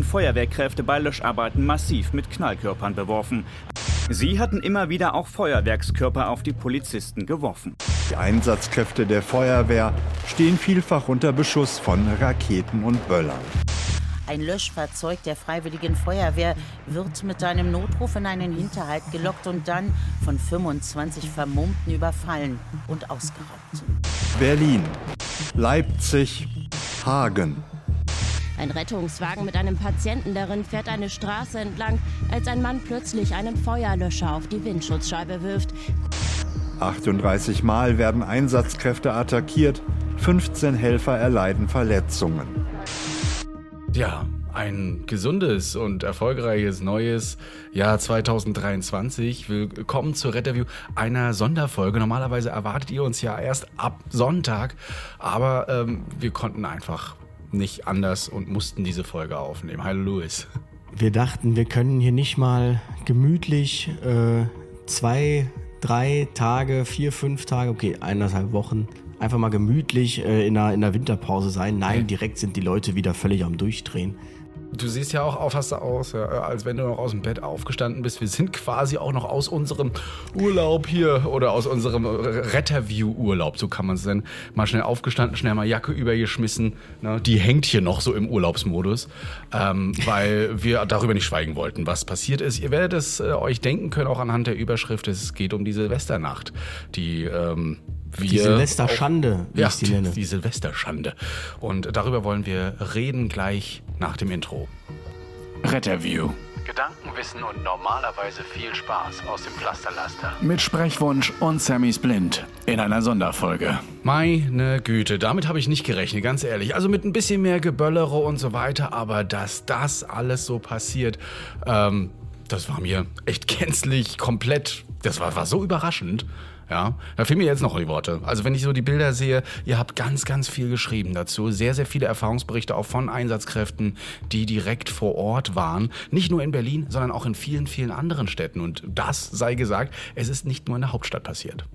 Feuerwehrkräfte bei Löscharbeiten massiv mit Knallkörpern beworfen. Sie hatten immer wieder auch Feuerwerkskörper auf die Polizisten geworfen. Die Einsatzkräfte der Feuerwehr stehen vielfach unter Beschuss von Raketen und Böllern. Ein Löschfahrzeug der Freiwilligen Feuerwehr wird mit einem Notruf in einen Hinterhalt gelockt und dann von 25 Vermummten überfallen und ausgeraubt. Berlin, Leipzig, Hagen. Ein Rettungswagen mit einem Patienten darin fährt eine Straße entlang, als ein Mann plötzlich einen Feuerlöscher auf die Windschutzscheibe wirft. 38 Mal werden Einsatzkräfte attackiert, 15 Helfer erleiden Verletzungen. Ja, ein gesundes und erfolgreiches neues Jahr 2023. Willkommen zur Retterview einer Sonderfolge. Normalerweise erwartet ihr uns ja erst ab Sonntag, aber ähm, wir konnten einfach nicht anders und mussten diese Folge aufnehmen. Hallo Louis. Wir dachten, wir können hier nicht mal gemütlich äh, zwei, drei Tage, vier, fünf Tage, okay, eineinhalb Wochen einfach mal gemütlich äh, in, einer, in der Winterpause sein. Nein, direkt sind die Leute wieder völlig am Durchdrehen. Du siehst ja auch auf, hast du aus, ja, als wenn du noch aus dem Bett aufgestanden bist. Wir sind quasi auch noch aus unserem Urlaub hier oder aus unserem Retterview-Urlaub, so kann man es nennen. Mal schnell aufgestanden, schnell mal Jacke übergeschmissen. Ne? Die hängt hier noch so im Urlaubsmodus, ähm, weil wir darüber nicht schweigen wollten, was passiert ist. Ihr werdet es äh, euch denken können, auch anhand der Überschrift. Es geht um die Silvesternacht, die ähm, wir die Silvesterschande, wie ja, ich sie nenne. Die, die Silvesterschande. Und darüber wollen wir reden gleich nach dem Intro. Retterview. Gedankenwissen und normalerweise viel Spaß aus dem Pflasterlaster. Mit Sprechwunsch und Sammys Blind in einer Sonderfolge. Meine Güte, damit habe ich nicht gerechnet, ganz ehrlich. Also mit ein bisschen mehr Geböllere und so weiter, aber dass das alles so passiert, ähm, das war mir echt gänzlich komplett, das war, war so überraschend. Ja, da fehlen mir jetzt noch die Worte. Also wenn ich so die Bilder sehe, ihr habt ganz, ganz viel geschrieben dazu. Sehr, sehr viele Erfahrungsberichte auch von Einsatzkräften, die direkt vor Ort waren. Nicht nur in Berlin, sondern auch in vielen, vielen anderen Städten. Und das sei gesagt, es ist nicht nur in der Hauptstadt passiert.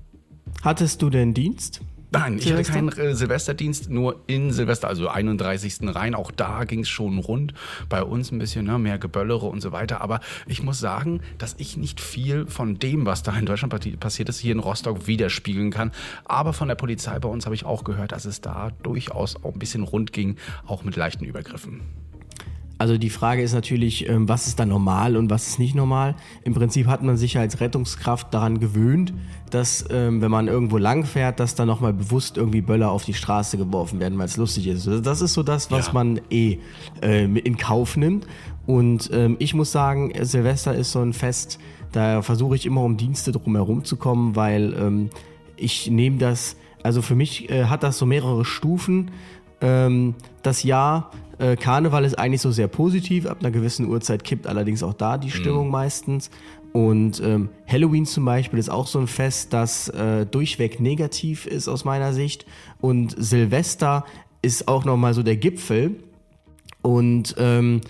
Hattest du denn Dienst? Nein, ich hatte keinen äh, Silvesterdienst, nur in Silvester, also 31. rein. Auch da ging es schon rund. Bei uns ein bisschen ne, mehr Geböllere und so weiter. Aber ich muss sagen, dass ich nicht viel von dem, was da in Deutschland passiert ist, hier in Rostock widerspiegeln kann. Aber von der Polizei bei uns habe ich auch gehört, dass es da durchaus auch ein bisschen rund ging, auch mit leichten Übergriffen. Also die Frage ist natürlich, ähm, was ist da normal und was ist nicht normal. Im Prinzip hat man sich als Rettungskraft daran gewöhnt, dass ähm, wenn man irgendwo lang fährt, dass da nochmal bewusst irgendwie Böller auf die Straße geworfen werden, weil es lustig ist. Also das ist so das, was ja. man eh äh, in Kauf nimmt. Und ähm, ich muss sagen, Silvester ist so ein Fest, da versuche ich immer um Dienste drum herum zu kommen, weil ich nehme das, also für mich äh, hat das so mehrere Stufen. Das Jahr äh, Karneval ist eigentlich so sehr positiv, ab einer gewissen Uhrzeit kippt allerdings auch da die Stimmung mhm. meistens. Und ähm, Halloween zum Beispiel ist auch so ein Fest, das äh, durchweg negativ ist aus meiner Sicht. Und Silvester ist auch nochmal so der Gipfel. Und ähm,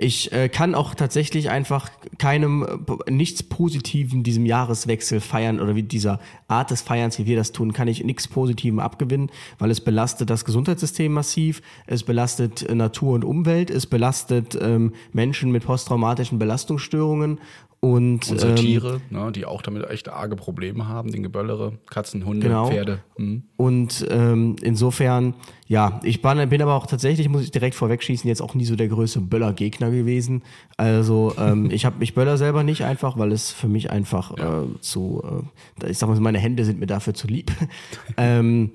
ich äh, kann auch tatsächlich einfach keinem äh, nichts Positiven diesem Jahreswechsel feiern oder wie dieser Art des Feierns, wie wir das tun, kann ich nichts Positivem abgewinnen, weil es belastet das Gesundheitssystem massiv, es belastet äh, Natur und Umwelt, es belastet ähm, Menschen mit posttraumatischen Belastungsstörungen und unsere ähm, Tiere, ne, die auch damit echt arge Probleme haben, den Geböllere, Katzen, Hunde, genau. Pferde. Mhm. Und ähm, insofern, ja, ich bin, bin aber auch tatsächlich, muss ich direkt vorwegschießen, jetzt auch nie so der größte Böller-Gegner gewesen. Also ähm, ich habe mich Böller selber nicht einfach, weil es für mich einfach ja. äh, zu, äh, ich sag mal, meine Hände sind mir dafür zu lieb. ähm,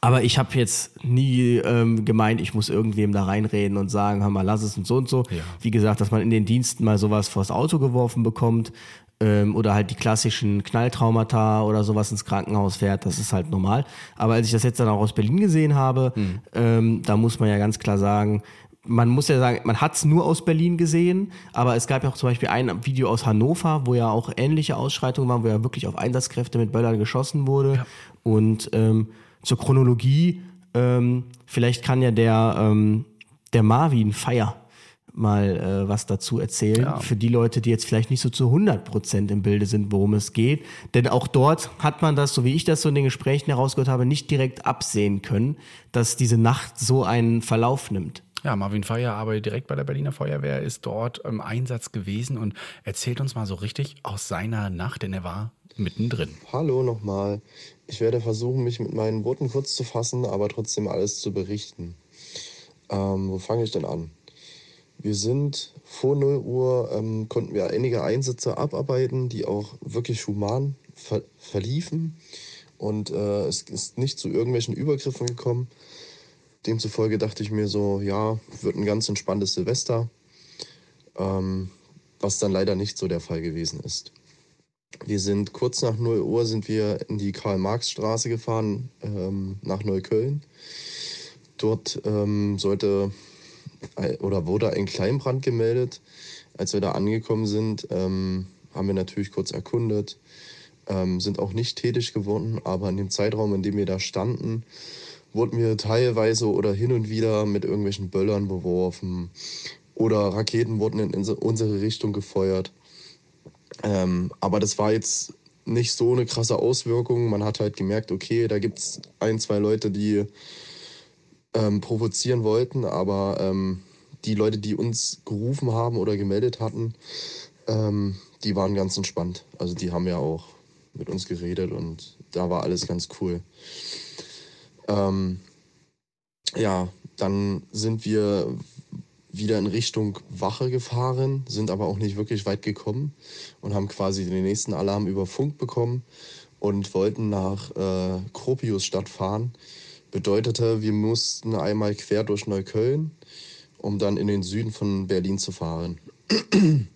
Aber ich habe jetzt nie ähm, gemeint, ich muss irgendwem da reinreden und sagen, hör mal, lass es und so und so. Ja. Wie gesagt, dass man in den Diensten mal sowas vors Auto geworfen bekommt ähm, oder halt die klassischen Knalltraumata oder sowas ins Krankenhaus fährt, das ist halt normal. Aber als ich das jetzt dann auch aus Berlin gesehen habe, Hm. ähm, da muss man ja ganz klar sagen, man muss ja sagen, man hat es nur aus Berlin gesehen, aber es gab ja auch zum Beispiel ein Video aus Hannover, wo ja auch ähnliche Ausschreitungen waren, wo ja wirklich auf Einsatzkräfte mit Böllern geschossen wurde. Und ähm, zur Chronologie, ähm, vielleicht kann ja der, ähm, der Marvin Feier mal äh, was dazu erzählen, Ja. für die Leute, die jetzt vielleicht nicht so zu 100% im Bilde sind, worum es geht. Denn auch dort hat man das, so wie ich das so in den Gesprächen herausgehört habe, nicht direkt absehen können, dass diese Nacht so einen Verlauf nimmt. Ja, Marvin Feier arbeitet direkt bei der Berliner Feuerwehr, ist dort im Einsatz gewesen und erzählt uns mal so richtig aus seiner Nacht, denn er war mittendrin. Hallo nochmal. Ich werde versuchen, mich mit meinen Worten kurz zu fassen, aber trotzdem alles zu berichten. Ähm, wo fange ich denn an? Wir sind vor 0 Uhr, ähm, konnten wir einige Einsätze abarbeiten, die auch wirklich human ver verliefen. Und äh, es ist nicht zu irgendwelchen Übergriffen gekommen. Demzufolge dachte ich mir so, ja, wird ein ganz entspanntes Silvester. Ähm, was dann leider nicht so der Fall gewesen ist. Wir sind kurz nach 0 Uhr sind wir in die Karl-Marx-Straße gefahren, ähm, nach Neukölln. Dort ähm, sollte äh, oder wurde ein Kleinbrand gemeldet. Als wir da angekommen sind, ähm, haben wir natürlich kurz erkundet, ähm, sind auch nicht tätig geworden, aber in dem Zeitraum, in dem wir da standen, wurden wir teilweise oder hin und wieder mit irgendwelchen Böllern beworfen oder Raketen wurden in unsere Richtung gefeuert. Ähm, aber das war jetzt nicht so eine krasse Auswirkung. Man hat halt gemerkt, okay, da gibt es ein, zwei Leute, die ähm, provozieren wollten, aber ähm, die Leute, die uns gerufen haben oder gemeldet hatten, ähm, die waren ganz entspannt. Also die haben ja auch mit uns geredet und da war alles ganz cool. Ähm, ja, dann sind wir wieder in Richtung Wache gefahren, sind aber auch nicht wirklich weit gekommen und haben quasi den nächsten Alarm über Funk bekommen und wollten nach äh, Kropiusstadt fahren. Bedeutete, wir mussten einmal quer durch Neukölln, um dann in den Süden von Berlin zu fahren.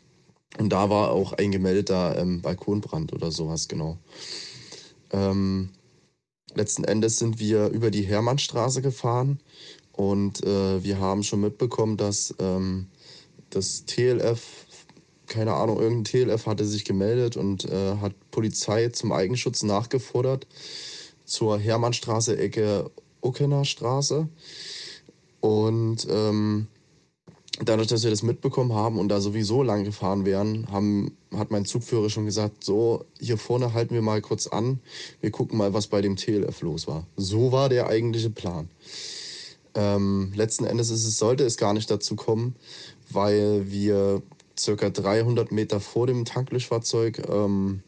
Und da war auch ein gemeldeter ähm, Balkonbrand oder sowas, genau. Ähm, letzten Endes sind wir über die Hermannstraße gefahren und äh, wir haben schon mitbekommen, dass ähm, das TLF, keine Ahnung, irgendein TLF hatte sich gemeldet und äh, hat Polizei zum Eigenschutz nachgefordert zur Hermannstraße, Ecke Uckener Straße. Und ähm, dadurch, dass wir das mitbekommen haben und da sowieso lang gefahren wären, haben, hat mein Zugführer schon gesagt, so, hier vorne halten wir mal kurz an, wir gucken mal, was bei dem TLF los war. So war der eigentliche Plan. Ähm, letzten Endes ist es, sollte es gar nicht dazu kommen, weil wir circa 300 Meter vor dem Tanklöschfahrzeug ähm,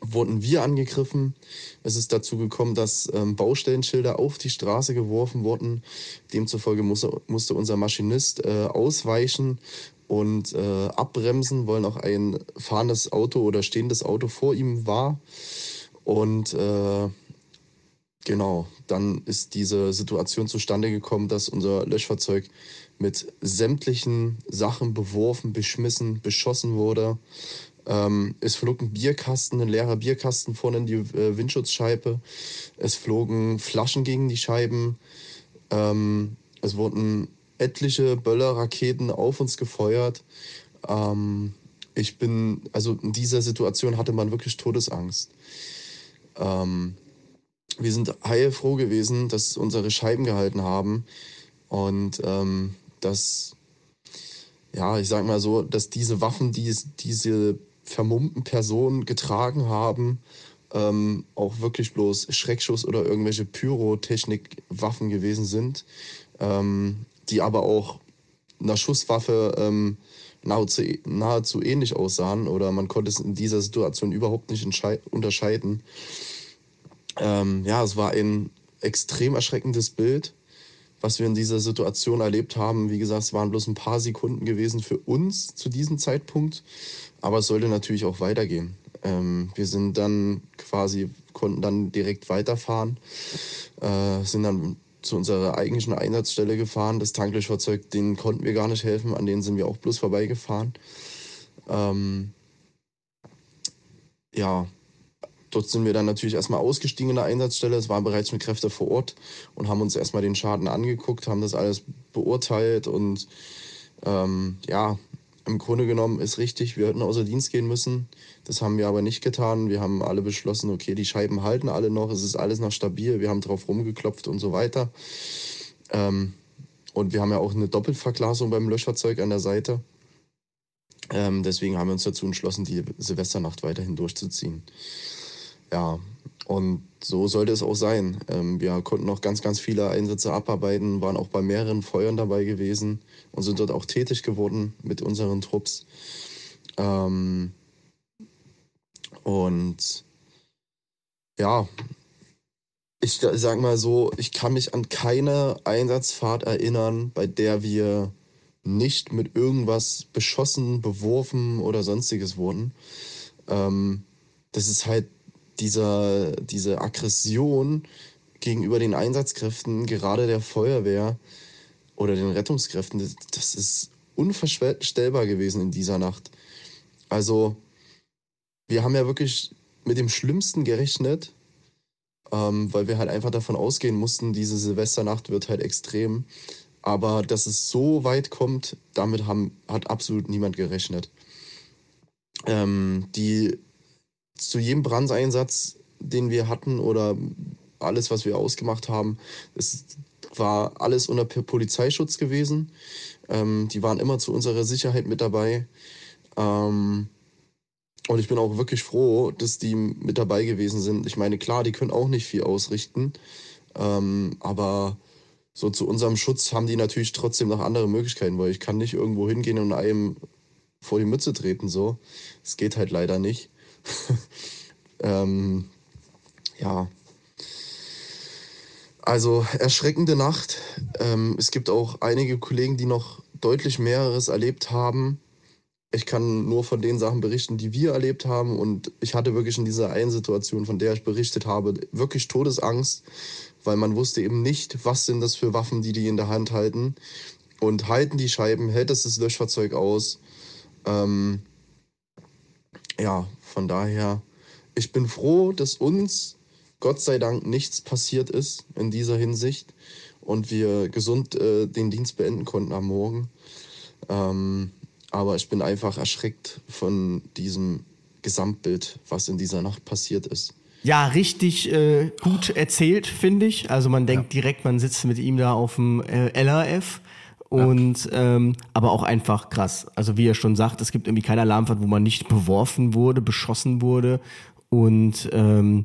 wurden wir angegriffen. Es ist dazu gekommen, dass ähm, Baustellenschilder auf die Straße geworfen wurden. Demzufolge musste, musste unser Maschinist äh, ausweichen und äh, abbremsen, weil noch ein fahrendes Auto oder stehendes Auto vor ihm war. Und äh, genau, dann ist diese Situation zustande gekommen, dass unser Löschfahrzeug mit sämtlichen Sachen beworfen, beschmissen, beschossen wurde. Ähm, es flog ein Bierkasten, ein leerer Bierkasten vorne in die äh, Windschutzscheibe. Es flogen Flaschen gegen die Scheiben. Ähm, es wurden etliche Böllerraketen auf uns gefeuert. Ähm, ich bin, also in dieser Situation hatte man wirklich Todesangst. Ähm, wir sind heilfroh gewesen, dass unsere Scheiben gehalten haben und ähm, dass, ja, ich sag mal so, dass diese Waffen, die es- diese vermummten Personen getragen haben, ähm, auch wirklich bloß Schreckschuss oder irgendwelche Pyrotechnikwaffen gewesen sind, ähm, die aber auch einer Schusswaffe ähm, nahezu, nahezu ähnlich aussahen oder man konnte es in dieser Situation überhaupt nicht unterscheiden. Ähm, ja, es war ein extrem erschreckendes Bild, was wir in dieser Situation erlebt haben. Wie gesagt, es waren bloß ein paar Sekunden gewesen für uns zu diesem Zeitpunkt, aber es sollte natürlich auch weitergehen. Ähm, wir sind dann quasi, konnten dann direkt weiterfahren, äh, sind dann zu unserer eigentlichen Einsatzstelle gefahren. Das Tanklöschfahrzeug, denen konnten wir gar nicht helfen, an denen sind wir auch bloß vorbeigefahren. Ähm, ja, dort sind wir dann natürlich erstmal ausgestiegen in der Einsatzstelle. Es waren bereits schon Kräfte vor Ort und haben uns erstmal den Schaden angeguckt, haben das alles beurteilt und ähm, ja, im Grunde genommen ist richtig, wir hätten außer Dienst gehen müssen. Das haben wir aber nicht getan. Wir haben alle beschlossen, okay, die Scheiben halten alle noch, es ist alles noch stabil, wir haben drauf rumgeklopft und so weiter. Ähm, und wir haben ja auch eine Doppelverglasung beim Löschfahrzeug an der Seite. Ähm, deswegen haben wir uns dazu entschlossen, die Silvesternacht weiterhin durchzuziehen. Ja, und so sollte es auch sein. Ähm, wir konnten noch ganz, ganz viele Einsätze abarbeiten, waren auch bei mehreren Feuern dabei gewesen und sind dort auch tätig geworden mit unseren Trupps. Ähm, und ja, ich sag mal so, ich kann mich an keine Einsatzfahrt erinnern, bei der wir nicht mit irgendwas beschossen, beworfen oder sonstiges wurden. Ähm, das ist halt dieser, diese Aggression gegenüber den Einsatzkräften, gerade der Feuerwehr oder den Rettungskräften, das, das ist unvorstellbar gewesen in dieser Nacht. Also, wir haben ja wirklich mit dem Schlimmsten gerechnet, ähm, weil wir halt einfach davon ausgehen mussten, diese Silvesternacht wird halt extrem. Aber dass es so weit kommt, damit haben, hat absolut niemand gerechnet. Ähm, die zu jedem Brandeinsatz, den wir hatten oder alles, was wir ausgemacht haben, es war alles unter Polizeischutz gewesen. Ähm, die waren immer zu unserer Sicherheit mit dabei. Ähm, und ich bin auch wirklich froh, dass die mit dabei gewesen sind. Ich meine, klar, die können auch nicht viel ausrichten. Ähm, aber so zu unserem Schutz haben die natürlich trotzdem noch andere Möglichkeiten, weil ich kann nicht irgendwo hingehen und einem vor die Mütze treten. So, es geht halt leider nicht. ähm, ja. Also erschreckende Nacht. Ähm, es gibt auch einige Kollegen, die noch deutlich mehreres erlebt haben. Ich kann nur von den Sachen berichten, die wir erlebt haben. Und ich hatte wirklich in dieser einen Situation, von der ich berichtet habe, wirklich Todesangst, weil man wusste eben nicht, was sind das für Waffen, die die in der Hand halten. Und halten die Scheiben, hält es das Löschfahrzeug aus? Ähm, ja, von daher, ich bin froh, dass uns Gott sei Dank nichts passiert ist in dieser Hinsicht und wir gesund äh, den Dienst beenden konnten am Morgen. Ähm, aber ich bin einfach erschreckt von diesem Gesamtbild, was in dieser Nacht passiert ist. Ja, richtig äh, gut erzählt, finde ich. Also man denkt ja. direkt, man sitzt mit ihm da auf dem äh, LRF und ja. ähm, aber auch einfach krass. Also wie er schon sagt, es gibt irgendwie keine Alarmfahrt, wo man nicht beworfen wurde, beschossen wurde. Und ähm,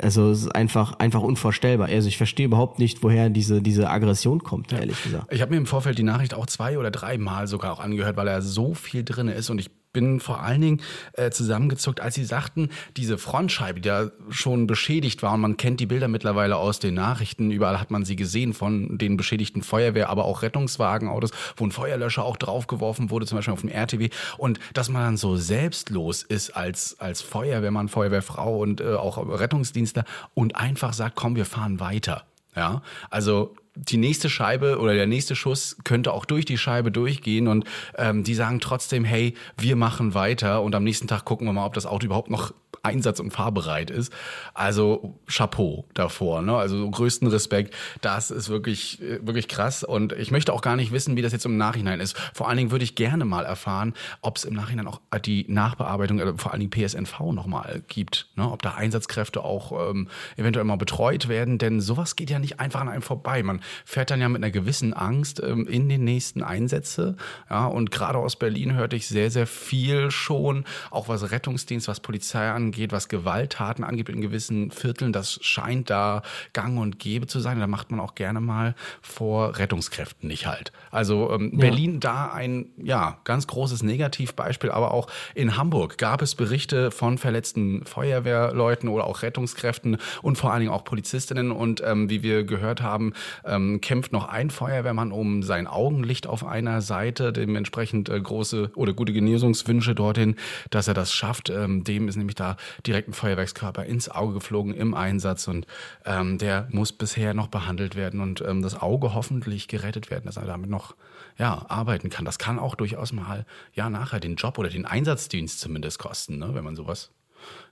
also es ist einfach, einfach unvorstellbar. Also ich verstehe überhaupt nicht, woher diese, diese Aggression kommt, ehrlich gesagt. Ich habe mir im Vorfeld die Nachricht auch zwei oder drei Mal sogar auch angehört, weil er so viel drin ist und ich bin vor allen Dingen äh, zusammengezuckt, als sie sagten, diese Frontscheibe, die ja schon beschädigt war und man kennt die Bilder mittlerweile aus den Nachrichten, überall hat man sie gesehen von den beschädigten Feuerwehr, aber auch Rettungswagenautos, wo ein Feuerlöscher auch draufgeworfen wurde, zum Beispiel auf dem RTW und dass man dann so selbstlos ist als, als Feuerwehrmann, Feuerwehrfrau und äh, auch Rettungsdienstler und einfach sagt, komm, wir fahren weiter. Ja, also die nächste Scheibe oder der nächste Schuss könnte auch durch die Scheibe durchgehen und ähm, die sagen trotzdem, hey, wir machen weiter und am nächsten Tag gucken wir mal, ob das Auto überhaupt noch einsatz- und fahrbereit ist. Also Chapeau davor, ne? Also größten Respekt. Das ist wirklich, wirklich krass. Und ich möchte auch gar nicht wissen, wie das jetzt im Nachhinein ist. Vor allen Dingen würde ich gerne mal erfahren, ob es im Nachhinein auch die Nachbearbeitung, äh, vor allen Dingen PSNV nochmal gibt. Ne? Ob da Einsatzkräfte auch ähm, eventuell mal betreut werden. Denn sowas geht ja nicht einfach an einem vorbei. Man fährt dann ja mit einer gewissen Angst ähm, in den nächsten Einsätze. Ja, und gerade aus Berlin hörte ich sehr, sehr viel schon, auch was Rettungsdienst, was Polizei angeht angeht, was Gewalttaten angeht in gewissen Vierteln, das scheint da gang und gäbe zu sein. Da macht man auch gerne mal vor Rettungskräften nicht halt. Also ähm, ja. Berlin da ein ja ganz großes Negativbeispiel, aber auch in Hamburg gab es Berichte von verletzten Feuerwehrleuten oder auch Rettungskräften und vor allen Dingen auch Polizistinnen. Und ähm, wie wir gehört haben, ähm, kämpft noch ein Feuerwehrmann um sein Augenlicht auf einer Seite, dementsprechend äh, große oder gute Genesungswünsche dorthin, dass er das schafft. Ähm, dem ist nämlich da direkt ein Feuerwerkskörper ins Auge geflogen im Einsatz und ähm, der muss bisher noch behandelt werden und ähm, das Auge hoffentlich gerettet werden, dass er damit noch ja, arbeiten kann. Das kann auch durchaus mal ja nachher den Job oder den Einsatzdienst zumindest kosten, ne, wenn man sowas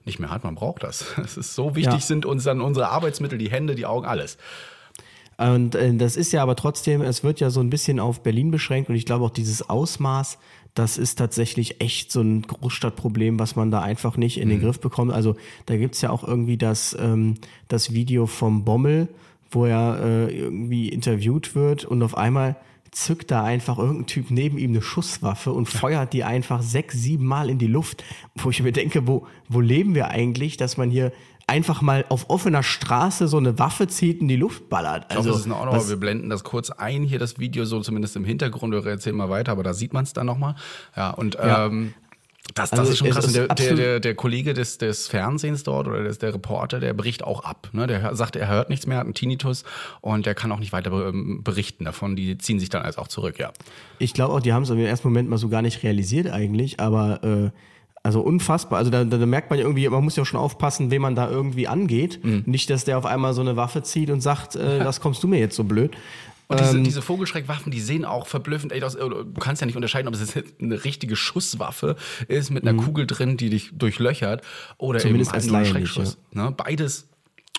nicht mehr hat. Man braucht das. Es ist so wichtig, Ja. sind uns dann unsere Arbeitsmittel, die Hände, die Augen, alles. Und äh, das ist ja aber trotzdem, es wird ja so ein bisschen auf Berlin beschränkt und ich glaube auch dieses Ausmaß, das ist tatsächlich echt so ein Großstadtproblem, was man da einfach nicht in den Mhm. Griff bekommt. Also da gibt's ja auch irgendwie das, ähm, das Video vom Bommel, wo er äh, irgendwie interviewt wird und auf einmal zückt da einfach irgendein Typ neben ihm eine Schusswaffe und feuert die einfach sechs, sieben Mal in die Luft, wo ich mir denke, wo, wo leben wir eigentlich, dass man hier einfach mal auf offener Straße so eine Waffe zieht und die Luft ballert. Ich glaube, Also, das ist in Ordnung, was- aber wir blenden das kurz ein, hier das Video, so zumindest im Hintergrund, oder erzählen mal weiter, aber da sieht man es dann nochmal. Ja, und Ja. ähm, das, das Also ist schon krass. ist der, der, der, der Kollege des, des Fernsehens dort oder des, der Reporter, der bricht auch ab. Ne? Der sagt, er hört nichts mehr, hat einen Tinnitus und der kann auch nicht weiter ähm, berichten davon. Die ziehen sich dann also auch zurück, ja. Ich glaube auch, die haben es im ersten Moment mal so gar nicht realisiert eigentlich, aber äh, also unfassbar. Also da, da, merkt man ja irgendwie, man muss ja schon aufpassen, wen man da irgendwie angeht. Mhm. Nicht, dass der auf einmal so eine Waffe zieht und sagt, äh, das kommst du mir jetzt so blöd. Und diese, Ähm, diese Vogelschreckwaffen, die sehen auch verblüffend echt aus. Du kannst ja nicht unterscheiden, ob es jetzt eine richtige Schusswaffe ist mit einer Kugel drin, die dich durchlöchert oder Mhm. Zumindest eben als halt nur ein Laie nicht, Schreckschuss. Ne? Beides.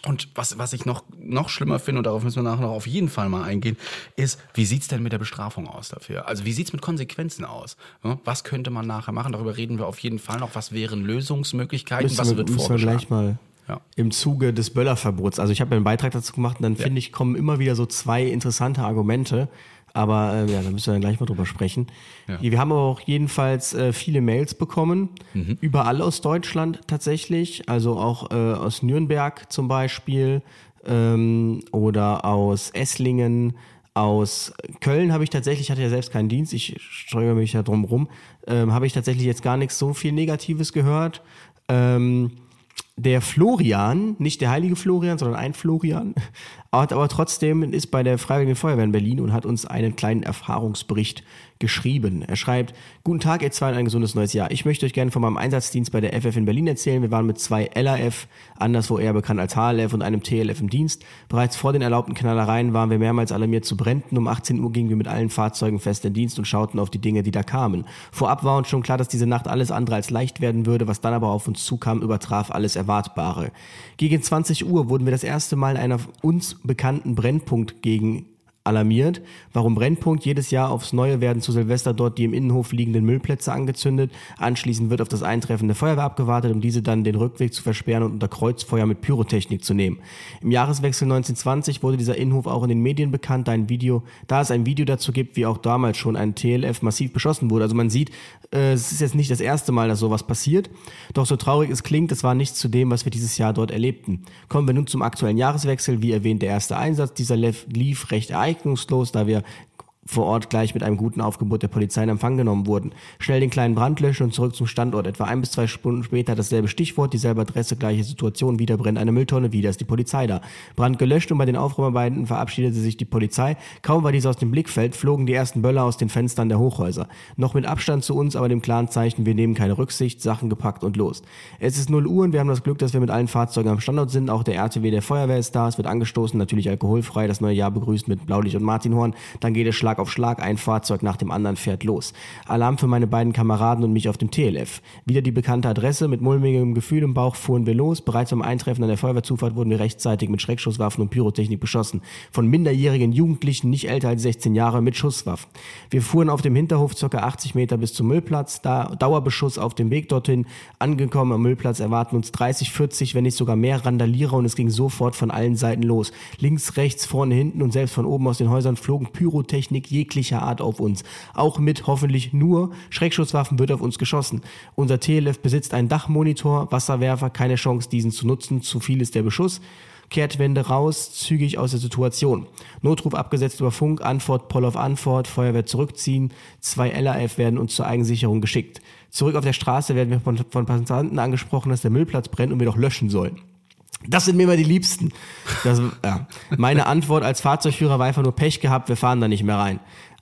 Und was, was ich noch, noch schlimmer finde, und darauf müssen wir nachher noch auf jeden Fall mal eingehen, ist, wie sieht's denn mit der Bestrafung aus dafür? Also wie sieht's mit Konsequenzen aus? Was könnte man nachher machen? Darüber reden wir auf jeden Fall noch. Was wären Lösungsmöglichkeiten? müssen was wir, wird müssen wir gleich mal Ja. im Zuge des Böllerverbots. Also ich habe ja einen Beitrag dazu gemacht und dann finde ich, kommen immer wieder so zwei interessante Argumente. Aber äh, ja, da müssen wir dann gleich mal drüber sprechen. Ja. Wir haben aber auch jedenfalls äh, viele Mails bekommen, Mhm. überall aus Deutschland tatsächlich, also auch äh, aus Nürnberg zum Beispiel ähm, oder aus Esslingen, aus Köln habe ich tatsächlich, ich hatte ja selbst keinen Dienst, ich steuere mich ja drum rum, ähm, habe ich tatsächlich jetzt gar nichts so viel Negatives gehört. Ähm, der Florian, nicht der heilige Florian, sondern ein Florian, hat aber trotzdem ist bei der Freiwilligen Feuerwehr in Berlin und hat uns einen kleinen Erfahrungsbericht geschrieben. Er schreibt, Guten Tag, ihr zwei und ein gesundes neues Jahr. Ich möchte euch gerne von meinem Einsatzdienst bei der FF in Berlin erzählen. Wir waren mit zwei LAF, anderswo eher bekannt als HLF und einem TLF im Dienst. Bereits vor den erlaubten Knallereien waren wir mehrmals alarmiert zu Bränden. Um 18 Uhr gingen wir mit allen Fahrzeugen fest in Dienst und schauten auf die Dinge, die da kamen. Vorab war uns schon klar, dass diese Nacht alles andere als leicht werden würde. Was dann aber auf uns zukam, übertraf alles Erwartbare. Gegen 20 Uhr wurden wir das erste Mal einer uns bekannten Brennpunkt gegen alarmiert. Warum Brennpunkt? Jedes Jahr aufs Neue werden zu Silvester dort die im Innenhof liegenden Müllplätze angezündet. Anschließend wird auf das Eintreffen der Feuerwehr abgewartet, um diese dann den Rückweg zu versperren und unter Kreuzfeuer mit Pyrotechnik zu nehmen. Im Jahreswechsel 1920 wurde dieser Innenhof auch in den Medien bekannt, da, ein Video, da es ein Video dazu gibt, wie auch damals schon ein TLF massiv beschossen wurde. Also man sieht, äh, es ist jetzt nicht das erste Mal, dass sowas passiert. Doch so traurig es klingt, es war nichts zu dem, was wir dieses Jahr dort erlebten. Kommen wir nun zum aktuellen Jahreswechsel. Wie erwähnt, der erste Einsatz. Dieser lief, lief recht ereignungslos, da wir vor Ort gleich mit einem guten Aufgebot der Polizei in Empfang genommen wurden. Schnell den kleinen Brand löschen und zurück zum Standort. Etwa ein bis zwei Stunden später dasselbe Stichwort, dieselbe Adresse, gleiche Situation. Wieder brennt eine Mülltonne, wieder ist die Polizei da. Brand gelöscht und bei den Aufräumarbeiten verabschiedete sich die Polizei. Kaum war diese aus dem Blickfeld, flogen die ersten Böller aus den Fenstern der Hochhäuser. Noch mit Abstand zu uns, aber dem klaren Zeichen, wir nehmen keine Rücksicht, Sachen gepackt und los. Es ist 0 Uhr und wir haben das Glück, dass wir mit allen Fahrzeugen am Standort sind. Auch der RTW der Feuerwehr ist da. Es wird angestoßen, natürlich alkoholfrei. Das neue Jahr begrüßt mit Blaulicht und Martinhorn. Dann geht es Schlag auf Schlag. Ein Fahrzeug nach dem anderen fährt los. Alarm für meine beiden Kameraden und mich auf dem TLF. Wieder die bekannte Adresse. Mit mulmigem Gefühl im Bauch fuhren wir los. Bereits beim Eintreffen an der Feuerwehrzufahrt wurden wir rechtzeitig mit Schreckschusswaffen und Pyrotechnik beschossen. Von minderjährigen Jugendlichen, nicht älter als 16 Jahre, mit Schusswaffen. Wir fuhren auf dem Hinterhof ca. 80 Meter bis zum Müllplatz. Da Dauerbeschuss auf dem Weg dorthin. Angekommen am Müllplatz erwarten uns 30, 40, wenn nicht sogar mehr Randalierer und es ging sofort von allen Seiten los. Links, rechts, vorne, hinten und selbst von oben aus den Häusern flogen Pyrotechnik jeglicher Art auf uns. Auch mit hoffentlich nur Schreckschusswaffen wird auf uns geschossen. Unser TLF besitzt einen Dachmonitor, Wasserwerfer, keine Chance diesen zu nutzen, zu viel ist der Beschuss. Kehrtwende raus, zügig aus der Situation. Notruf abgesetzt über Funk, Antwort, Poll auf Antwort, Feuerwehr zurückziehen. Zwei LAF werden uns zur Eigensicherung geschickt. Zurück auf der Straße werden wir von, von Passanten angesprochen, dass der Müllplatz brennt und wir doch löschen sollen. Das sind mir immer die Liebsten. Das, ja. Meine Antwort als Fahrzeugführer war einfach nur Pech gehabt, wir fahren da nicht mehr rein.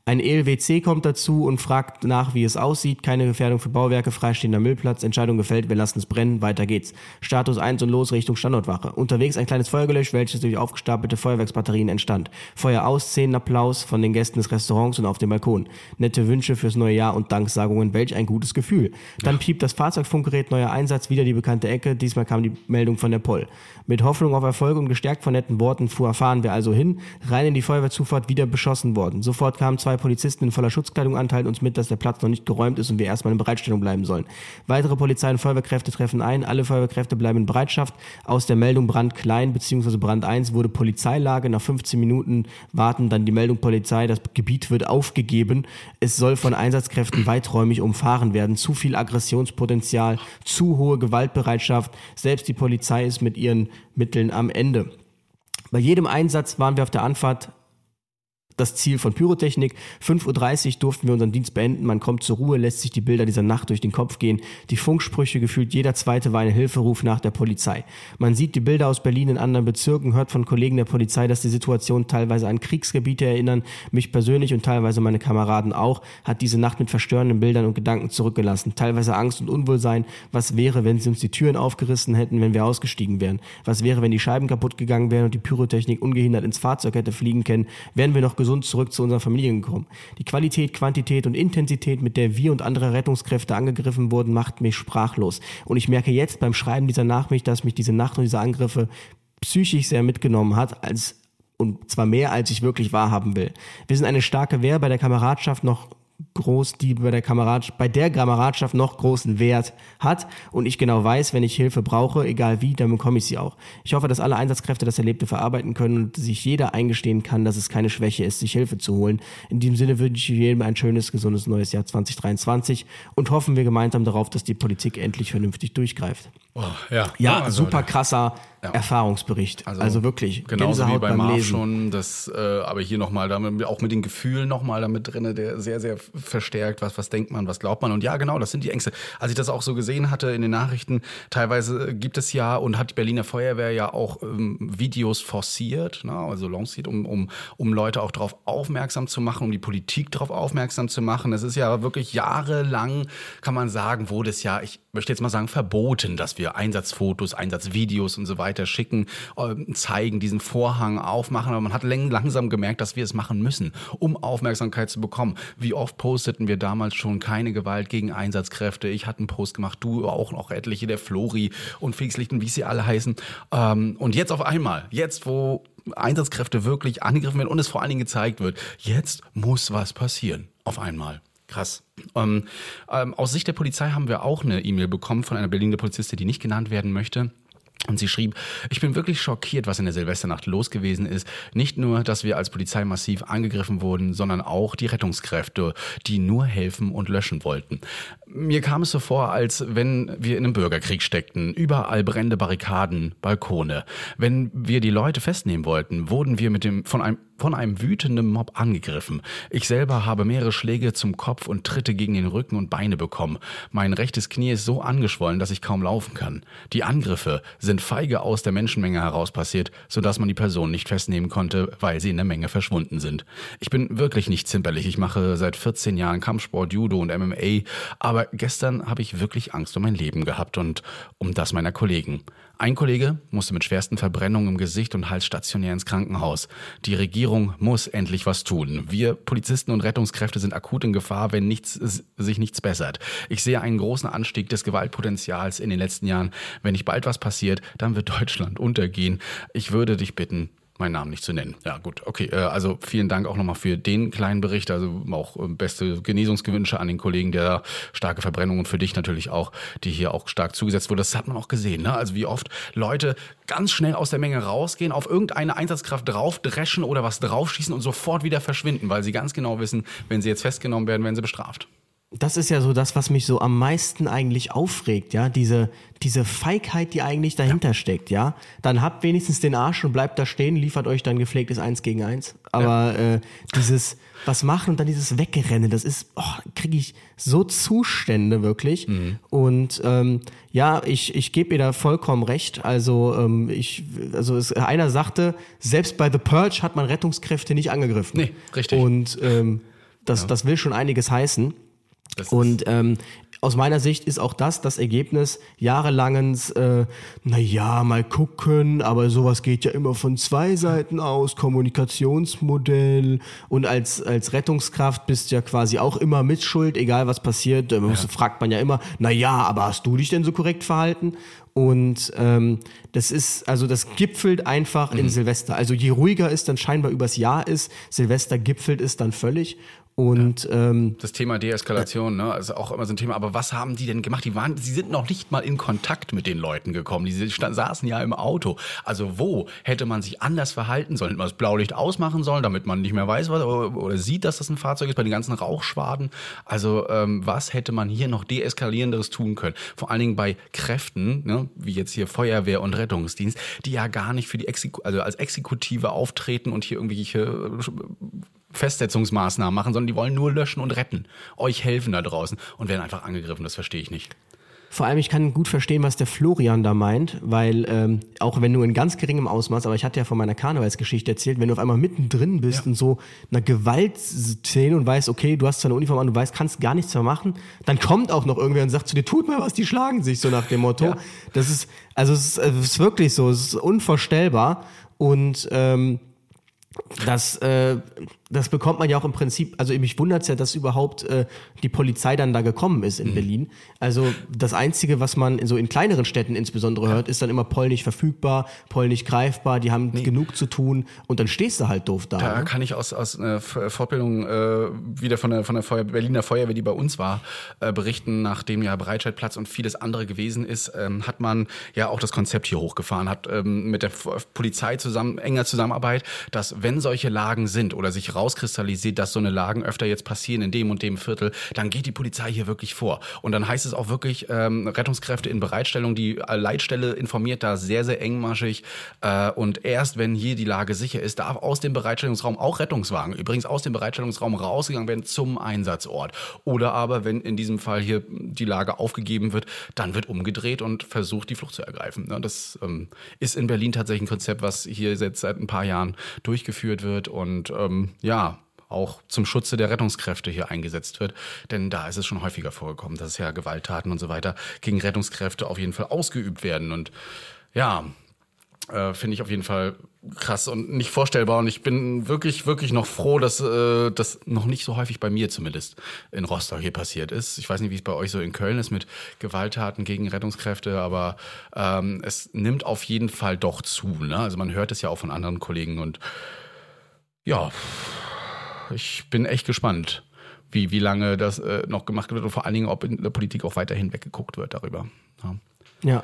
Ein ELWC kommt dazu und fragt nach, wie es aussieht. Keine Gefährdung für Bauwerke, freistehender Müllplatz. Entscheidung gefällt, wir lassen es brennen. Weiter geht's. Status 1 und los Richtung Standortwache. Unterwegs ein kleines Feuer gelöscht, welches durch aufgestapelte Feuerwerksbatterien entstand. Feuer aus, Szenenapplaus von den Gästen des Restaurants und auf dem Balkon. Nette Wünsche fürs neue Jahr und Danksagungen. Welch ein gutes Gefühl. Dann piept das Fahrzeugfunkgerät, neuer Einsatz, wieder die bekannte Ecke. Diesmal kam die Meldung von der Poll. Mit Hoffnung auf Erfolg und gestärkt von netten Worten fuhr fahren wir also hin. Rein in die Feuerwehrzufahrt, wieder beschossen worden. Sofort kamen zwei Polizisten in voller Schutzkleidung an, teilen uns mit, dass der Platz noch nicht geräumt ist und wir erstmal in Bereitstellung bleiben sollen. Weitere Polizei- und Feuerwehrkräfte treffen ein, alle Feuerwehrkräfte bleiben in Bereitschaft. Aus der Meldung Brand klein bzw. Brand 1 wurde Polizeilage. Nach 15 Minuten warten dann die Meldung Polizei, das Gebiet wird aufgegeben. Es soll von Einsatzkräften weiträumig umfahren werden. Zu viel Aggressionspotenzial, zu hohe Gewaltbereitschaft. Selbst die Polizei ist mit ihren Mitteln am Ende. Bei jedem Einsatz waren wir auf der Anfahrt das Ziel von Pyrotechnik. 5.30 Uhr durften wir unseren Dienst beenden. Man kommt zur Ruhe, lässt sich die Bilder dieser Nacht durch den Kopf gehen. Die Funksprüche gefühlt jeder zweite war ein Hilferuf nach der Polizei. Man sieht die Bilder aus Berlin in anderen Bezirken, hört von Kollegen der Polizei, dass die Situation teilweise an Kriegsgebiete erinnern. Mich persönlich und teilweise meine Kameraden auch, hat diese Nacht mit verstörenden Bildern und Gedanken zurückgelassen. Teilweise Angst und Unwohlsein. Was wäre, wenn sie uns die Türen aufgerissen hätten, wenn wir ausgestiegen wären? Was wäre, wenn die Scheiben kaputt gegangen wären und die Pyrotechnik ungehindert ins Fahrzeug hätte fliegen können? Wären wir noch gesund zurück zu unseren Familien gekommen. Die Qualität, Quantität und Intensität, mit der wir und andere Rettungskräfte angegriffen wurden, macht mich sprachlos. Und ich merke jetzt beim Schreiben dieser Nachricht, dass mich diese Nacht und diese Angriffe psychisch sehr mitgenommen hat, als und zwar mehr, als ich wirklich wahrhaben will. Wir sind eine starke Wehr bei der Kameradschaft noch groß, die bei der Kameradschaft, bei der Kameradschaft noch großen Wert hat und ich genau weiß, wenn ich Hilfe brauche, egal wie, dann bekomme ich sie auch. Ich hoffe, dass alle Einsatzkräfte das Erlebte verarbeiten können und sich jeder eingestehen kann, dass es keine Schwäche ist, sich Hilfe zu holen. In diesem Sinne wünsche ich jedem ein schönes, gesundes neues Jahr 2023 und hoffen wir gemeinsam darauf, dass die Politik endlich vernünftig durchgreift. Oh, ja, ja also, super krasser ja. Erfahrungsbericht. Also, also wirklich. Genauso Gänsehaut wie bei beim Marv schon, das, äh, aber hier nochmal, auch mit den Gefühlen nochmal damit drin, der sehr, sehr verstärkt, was, was denkt man, was glaubt man. Und ja, genau, das sind die Ängste. Als ich das auch so gesehen hatte in den Nachrichten, teilweise gibt es ja und hat die Berliner Feuerwehr ja auch ähm, Videos forciert, ne, also lanciert, um, um, um Leute auch darauf aufmerksam zu machen, um die Politik darauf aufmerksam zu machen. Es ist ja wirklich jahrelang, kann man sagen, wurde es ja, ich möchte jetzt mal sagen, verboten, dass wir Einsatzfotos, Einsatzvideos und so weiter schicken, äh, zeigen, diesen Vorhang aufmachen. Aber man hat langsam gemerkt, dass wir es machen müssen, um Aufmerksamkeit zu bekommen. Wie oft posteten wir damals schon keine Gewalt gegen Einsatzkräfte? Ich hatte einen Post gemacht, du auch noch etliche, der Flori und Fixlichten, wie sie alle heißen. Ähm, und jetzt auf einmal, jetzt wo Einsatzkräfte wirklich angegriffen werden und es vor allen Dingen gezeigt wird, jetzt muss was passieren. Auf einmal. Krass. Ähm, ähm, aus Sicht der Polizei haben wir auch eine E-Mail bekommen von einer Berliner Polizistin, die nicht genannt werden möchte. Und sie schrieb, ich bin wirklich schockiert, was in der Silvesternacht los gewesen ist. Nicht nur, dass wir als Polizei massiv angegriffen wurden, sondern auch die Rettungskräfte, die nur helfen und löschen wollten. Mir kam es so vor, als wenn wir in einem Bürgerkrieg steckten. Überall brennende Barrikaden, Balkone. Wenn wir die Leute festnehmen wollten, wurden wir mit dem, von einem von einem wütenden Mob angegriffen. Ich selber habe mehrere Schläge zum Kopf und Tritte gegen den Rücken und Beine bekommen. Mein rechtes Knie ist so angeschwollen, dass ich kaum laufen kann. Die Angriffe sind feige aus der Menschenmenge heraus passiert, sodass man die Person nicht festnehmen konnte, weil sie in der Menge verschwunden sind. Ich bin wirklich nicht zimperlich. Ich mache seit 14 Jahren Kampfsport, Judo und MMA, aber gestern habe ich wirklich Angst um mein Leben gehabt und um das meiner Kollegen. Ein Kollege musste mit schwersten Verbrennungen im Gesicht und Hals stationär ins Krankenhaus. Die Regierung muss endlich was tun. Wir Polizisten und Rettungskräfte sind akut in Gefahr, wenn nichts, sich nichts bessert. Ich sehe einen großen Anstieg des Gewaltpotenzials in den letzten Jahren. Wenn nicht bald was passiert, dann wird Deutschland untergehen. Ich würde dich bitten, meinen Namen nicht zu nennen. Ja, gut, okay. Äh, also vielen Dank auch nochmal für den kleinen Bericht. Also auch äh, beste Genesungsgewünsche an den Kollegen, der starke Verbrennung und für dich natürlich auch, die hier auch stark zugesetzt wurde. Das hat man auch gesehen. Ne? Also wie oft Leute ganz schnell aus der Menge rausgehen, auf irgendeine Einsatzkraft draufdreschen oder was draufschießen und sofort wieder verschwinden, weil sie ganz genau wissen, wenn sie jetzt festgenommen werden, werden sie bestraft das ist ja so das, was mich so am meisten eigentlich aufregt, ja, diese, diese Feigheit, die eigentlich dahinter ja. steckt, ja. Dann habt wenigstens den Arsch und bleibt da stehen, liefert euch dann gepflegtes Eins gegen Eins. Aber ja. äh, dieses was machen und dann dieses Wegrennen, das ist, oh, kriege ich so Zustände wirklich. Mhm. Und ähm, ja, ich, ich gebe ihr da vollkommen recht. Also ähm, ich, also es, einer sagte, selbst bei The Purge hat man Rettungskräfte nicht angegriffen. Nee, richtig. Und ähm, Das, Ja. das will schon einiges heißen. Und ähm, aus meiner Sicht ist auch das das Ergebnis jahrelangens, äh, naja, mal gucken, aber sowas geht ja immer von zwei Seiten aus, Kommunikationsmodell und als, als Rettungskraft bist du ja quasi auch immer mitschuld, egal was passiert, äh, muss- fragt man ja immer, naja, aber hast du dich denn so korrekt verhalten? Und ähm, das ist, also das gipfelt einfach in Silvester. Also je ruhiger es dann scheinbar übers Jahr ist, Silvester gipfelt es dann völlig. Und ähm, Das Thema Deeskalation, ne, also auch immer so ein Thema. Aber was haben die denn gemacht? Die waren, sie sind noch nicht mal in Kontakt mit den Leuten gekommen. Die sta- saßen ja im Auto. Also wo hätte man sich anders verhalten sollen? Hätte man das Blaulicht ausmachen sollen, damit man nicht mehr weiß, was oder, oder sieht, dass das ein Fahrzeug ist bei den ganzen Rauchschwaden. Also ähm, was hätte man hier noch deeskalierenderes tun können? Vor allen Dingen bei Kräften, ne, wie jetzt hier Feuerwehr und Rettungsdienst, die ja gar nicht für die Exeku also als Exekutive auftreten und hier irgendwelche äh, Festsetzungsmaßnahmen machen, sondern die wollen nur löschen und retten. Euch helfen da draußen und werden einfach angegriffen. Das verstehe ich nicht. Vor allem, ich kann gut verstehen, was der Florian da meint, weil ähm, auch wenn du in ganz geringem Ausmaß, aber ich hatte ja von meiner Karnevalsgeschichte erzählt, wenn du auf einmal mittendrin bist in so einer Gewaltszene und weißt, okay, du hast zwar eine Uniform an, du weißt, kannst gar nichts mehr machen, dann kommt auch noch irgendwer und sagt zu dir, tut mal was, die schlagen sich, so nach dem Motto. Das ist, also es ist, es ist wirklich so, es ist unvorstellbar und ähm, das, äh, das bekommt man ja auch im Prinzip, also mich wundert es ja, dass überhaupt äh, die Polizei dann da gekommen ist in Berlin. Also das Einzige, was man in so in kleineren Städten insbesondere hört, ist dann immer polnisch verfügbar, polnisch greifbar, die haben genug zu tun und dann stehst du halt doof da. Da ne? kann ich aus, aus einer F- Fortbildung äh, wieder von der, von der Feuer, Berliner Feuerwehr, die bei uns war, äh, berichten, nachdem ja Breitscheidplatz und vieles andere gewesen ist, ähm, hat man ja auch das Konzept hier hochgefahren, hat ähm, mit der Polizei zusammen, enger Zusammenarbeit, dass wenn solche Lagen sind oder sich rauskristallisiert, dass so eine Lagen öfter jetzt passieren in dem und dem Viertel, dann geht die Polizei hier wirklich vor. Und dann heißt es auch wirklich, ähm, Rettungskräfte in Bereitstellung, die äh, Leitstelle informiert da sehr, sehr engmaschig. Äh, und erst wenn hier die Lage sicher ist, darf aus dem Bereitstellungsraum auch Rettungswagen übrigens aus dem Bereitstellungsraum rausgegangen werden zum Einsatzort. Oder aber, wenn in diesem Fall hier die Lage aufgegeben wird, dann wird umgedreht und versucht, die Flucht zu ergreifen. Das ähm, ist in Berlin tatsächlich ein Konzept, was hier jetzt seit ein paar Jahren durchgeführt wird und ähm, ja, auch zum Schutze der Rettungskräfte hier eingesetzt wird. Denn da ist es schon häufiger vorgekommen, dass ja Gewalttaten und so weiter gegen Rettungskräfte auf jeden Fall ausgeübt werden. Und ja, äh, finde ich auf jeden Fall krass und nicht vorstellbar. Und ich bin wirklich, wirklich noch froh, dass äh, das noch nicht so häufig bei mir zumindest in Rostock hier passiert ist. Ich weiß nicht, wie es bei euch so in Köln ist mit Gewalttaten gegen Rettungskräfte, aber ähm, es nimmt auf jeden Fall doch zu. Ne? Also man hört es ja auch von anderen Kollegen und ja, ich bin echt gespannt, wie, wie lange das äh, noch gemacht wird und vor allen Dingen, ob in der Politik auch weiterhin weggeguckt wird darüber. Ja. Ja.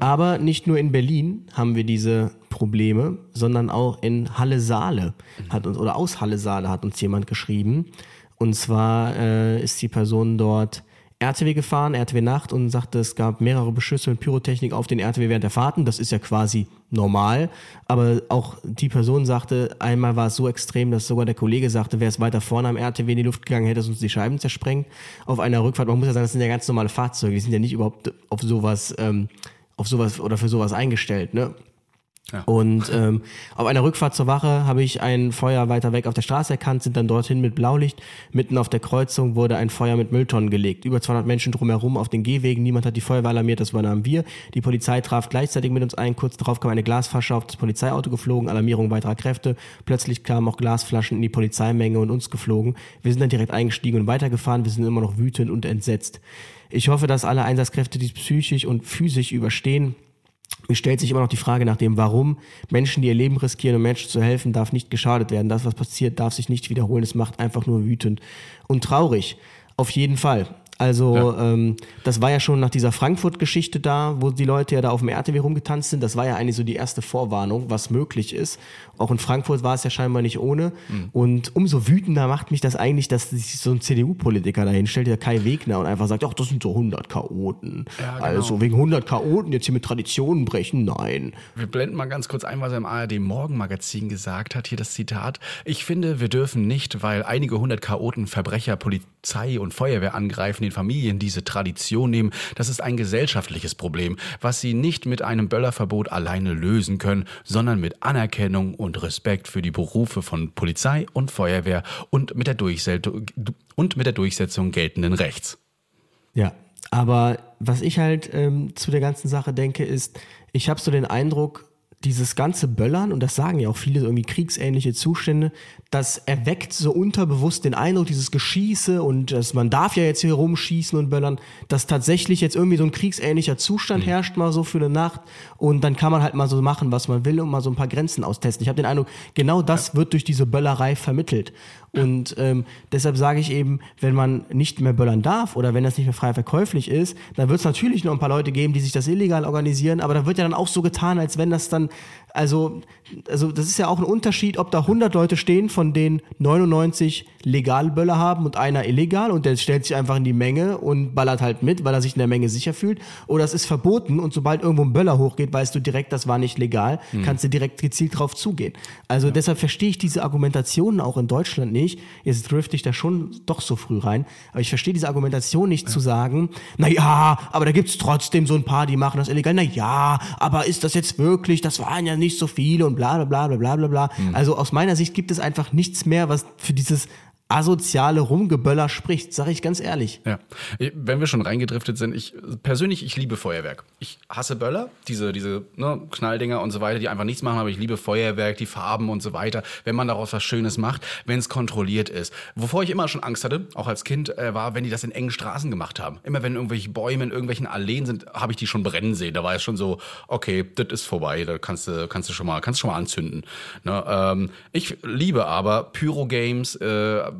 Aber nicht nur in Berlin haben wir diese Probleme, sondern auch in Halle-Saale hat uns, oder aus Halle-Saale hat uns jemand geschrieben. Und zwar äh, ist die Person dort RTW gefahren, RTW Nacht und sagte, es gab mehrere Beschüsse mit Pyrotechnik auf den RTW während der Fahrten. Das ist ja quasi normal. Aber auch die Person sagte, einmal war es so extrem, dass sogar der Kollege sagte, wäre es weiter vorne am RTW in die Luft gegangen, hätte es uns die Scheiben zersprengt. Auf einer Rückfahrt, man muss ja sagen, das sind ja ganz normale Fahrzeuge, die sind ja nicht überhaupt auf sowas, ähm, auf sowas oder für sowas eingestellt, ne? Und ähm, auf einer Rückfahrt zur Wache habe ich ein Feuer weiter weg auf der Straße erkannt, sind dann dorthin mit Blaulicht. Mitten auf der Kreuzung wurde ein Feuer mit Mülltonnen gelegt. Über 200 Menschen drumherum auf den Gehwegen. Niemand hat die Feuerwehr alarmiert, das übernahmen wir. Die Polizei traf gleichzeitig mit uns ein. Kurz darauf kam eine Glasflasche auf das Polizeiauto geflogen. Alarmierung weiterer Kräfte. Plötzlich kamen auch Glasflaschen in die Polizeimenge und uns geflogen. Wir sind dann direkt eingestiegen und weitergefahren. Wir sind immer noch wütend und entsetzt. Ich hoffe, dass alle Einsatzkräfte dies psychisch und physisch überstehen. Mir stellt sich immer noch die Frage nach dem Warum. Menschen, die ihr Leben riskieren, um Menschen zu helfen, darf nicht geschadet werden. Das, was passiert, darf sich nicht wiederholen. Es macht einfach nur wütend und traurig. Auf jeden Fall. Also ähm, das war ja schon nach dieser Frankfurt-Geschichte da, wo die Leute ja da auf dem RTW rumgetanzt sind. Das war ja eigentlich so die erste Vorwarnung, was möglich ist. Auch in Frankfurt war es ja scheinbar nicht ohne. Und umso wütender macht mich das eigentlich, dass sich so ein CDU-Politiker da hinstellt, der Kai Wegner, und einfach sagt, ach, das sind so 100 Chaoten. Ja, genau. Also wegen 100 Chaoten jetzt hier mit Traditionen brechen, nein. Wir blenden mal ganz kurz ein, was er im ARD Morgenmagazin gesagt hat. Hier das Zitat. Ich finde, wir dürfen nicht, weil einige hundert Chaoten Verbrecher, Polizei und Feuerwehr angreifen, den Familien diese Tradition nehmen, das ist ein gesellschaftliches Problem, was sie nicht mit einem Böllerverbot alleine lösen können, sondern mit Anerkennung und Respekt für die Berufe von Polizei und Feuerwehr und mit der Durchsetzung, und mit der Durchsetzung geltenden Rechts. Ja, aber was ich halt ähm, zu der ganzen Sache denke, ist, ich habe so den Eindruck, dieses ganze Böllern, und das sagen ja auch viele irgendwie kriegsähnliche Zustände, das erweckt so unterbewusst den Eindruck, dieses Geschieße und dass man darf ja jetzt hier rumschießen und böllern, dass tatsächlich jetzt irgendwie so ein kriegsähnlicher Zustand mhm. herrscht mal so für eine Nacht und dann kann man halt mal so machen, was man will und mal so ein paar Grenzen austesten. Ich habe den Eindruck, genau das ja. wird durch diese Böllerei vermittelt. Und ähm, deshalb sage ich eben, wenn man nicht mehr böllern darf oder wenn das nicht mehr frei verkäuflich ist, dann wird es natürlich noch ein paar Leute geben, die sich das illegal organisieren, aber da wird ja dann auch so getan, als wenn das dann also, also das ist ja auch ein Unterschied, ob da 100 Leute stehen, von denen 99 legal Böller haben und einer illegal und der stellt sich einfach in die Menge und ballert halt mit, weil er sich in der Menge sicher fühlt. Oder es ist verboten und sobald irgendwo ein Böller hochgeht, weißt du direkt, das war nicht legal, mhm. kannst du direkt gezielt drauf zugehen. Also ja. deshalb verstehe ich diese Argumentationen auch in Deutschland nicht. Jetzt drifte ich da schon doch so früh rein, aber ich verstehe diese Argumentation nicht ja. zu sagen, na ja, aber da gibt's trotzdem so ein paar, die machen das illegal. Na ja, aber ist das jetzt wirklich, das waren ja nicht nicht so viele und bla bla bla bla bla bla. Mhm. Also aus meiner Sicht gibt es einfach nichts mehr, was für dieses asoziale Rumgeböller spricht, sage ich ganz ehrlich. Ja, wenn wir schon reingedriftet sind, ich persönlich, ich liebe Feuerwerk. Ich hasse Böller, diese, diese ne, Knalldinger und so weiter, die einfach nichts machen, aber ich liebe Feuerwerk, die Farben und so weiter, wenn man daraus was Schönes macht, wenn es kontrolliert ist. Wovor ich immer schon Angst hatte, auch als Kind, äh, war, wenn die das in engen Straßen gemacht haben. Immer wenn irgendwelche Bäume in irgendwelchen Alleen sind, habe ich die schon brennen sehen. Da war es schon so, okay, das ist vorbei, da kannst du, kannst du schon mal, kannst schon mal anzünden. Ne, ähm, ich liebe aber Pyro-Games, äh,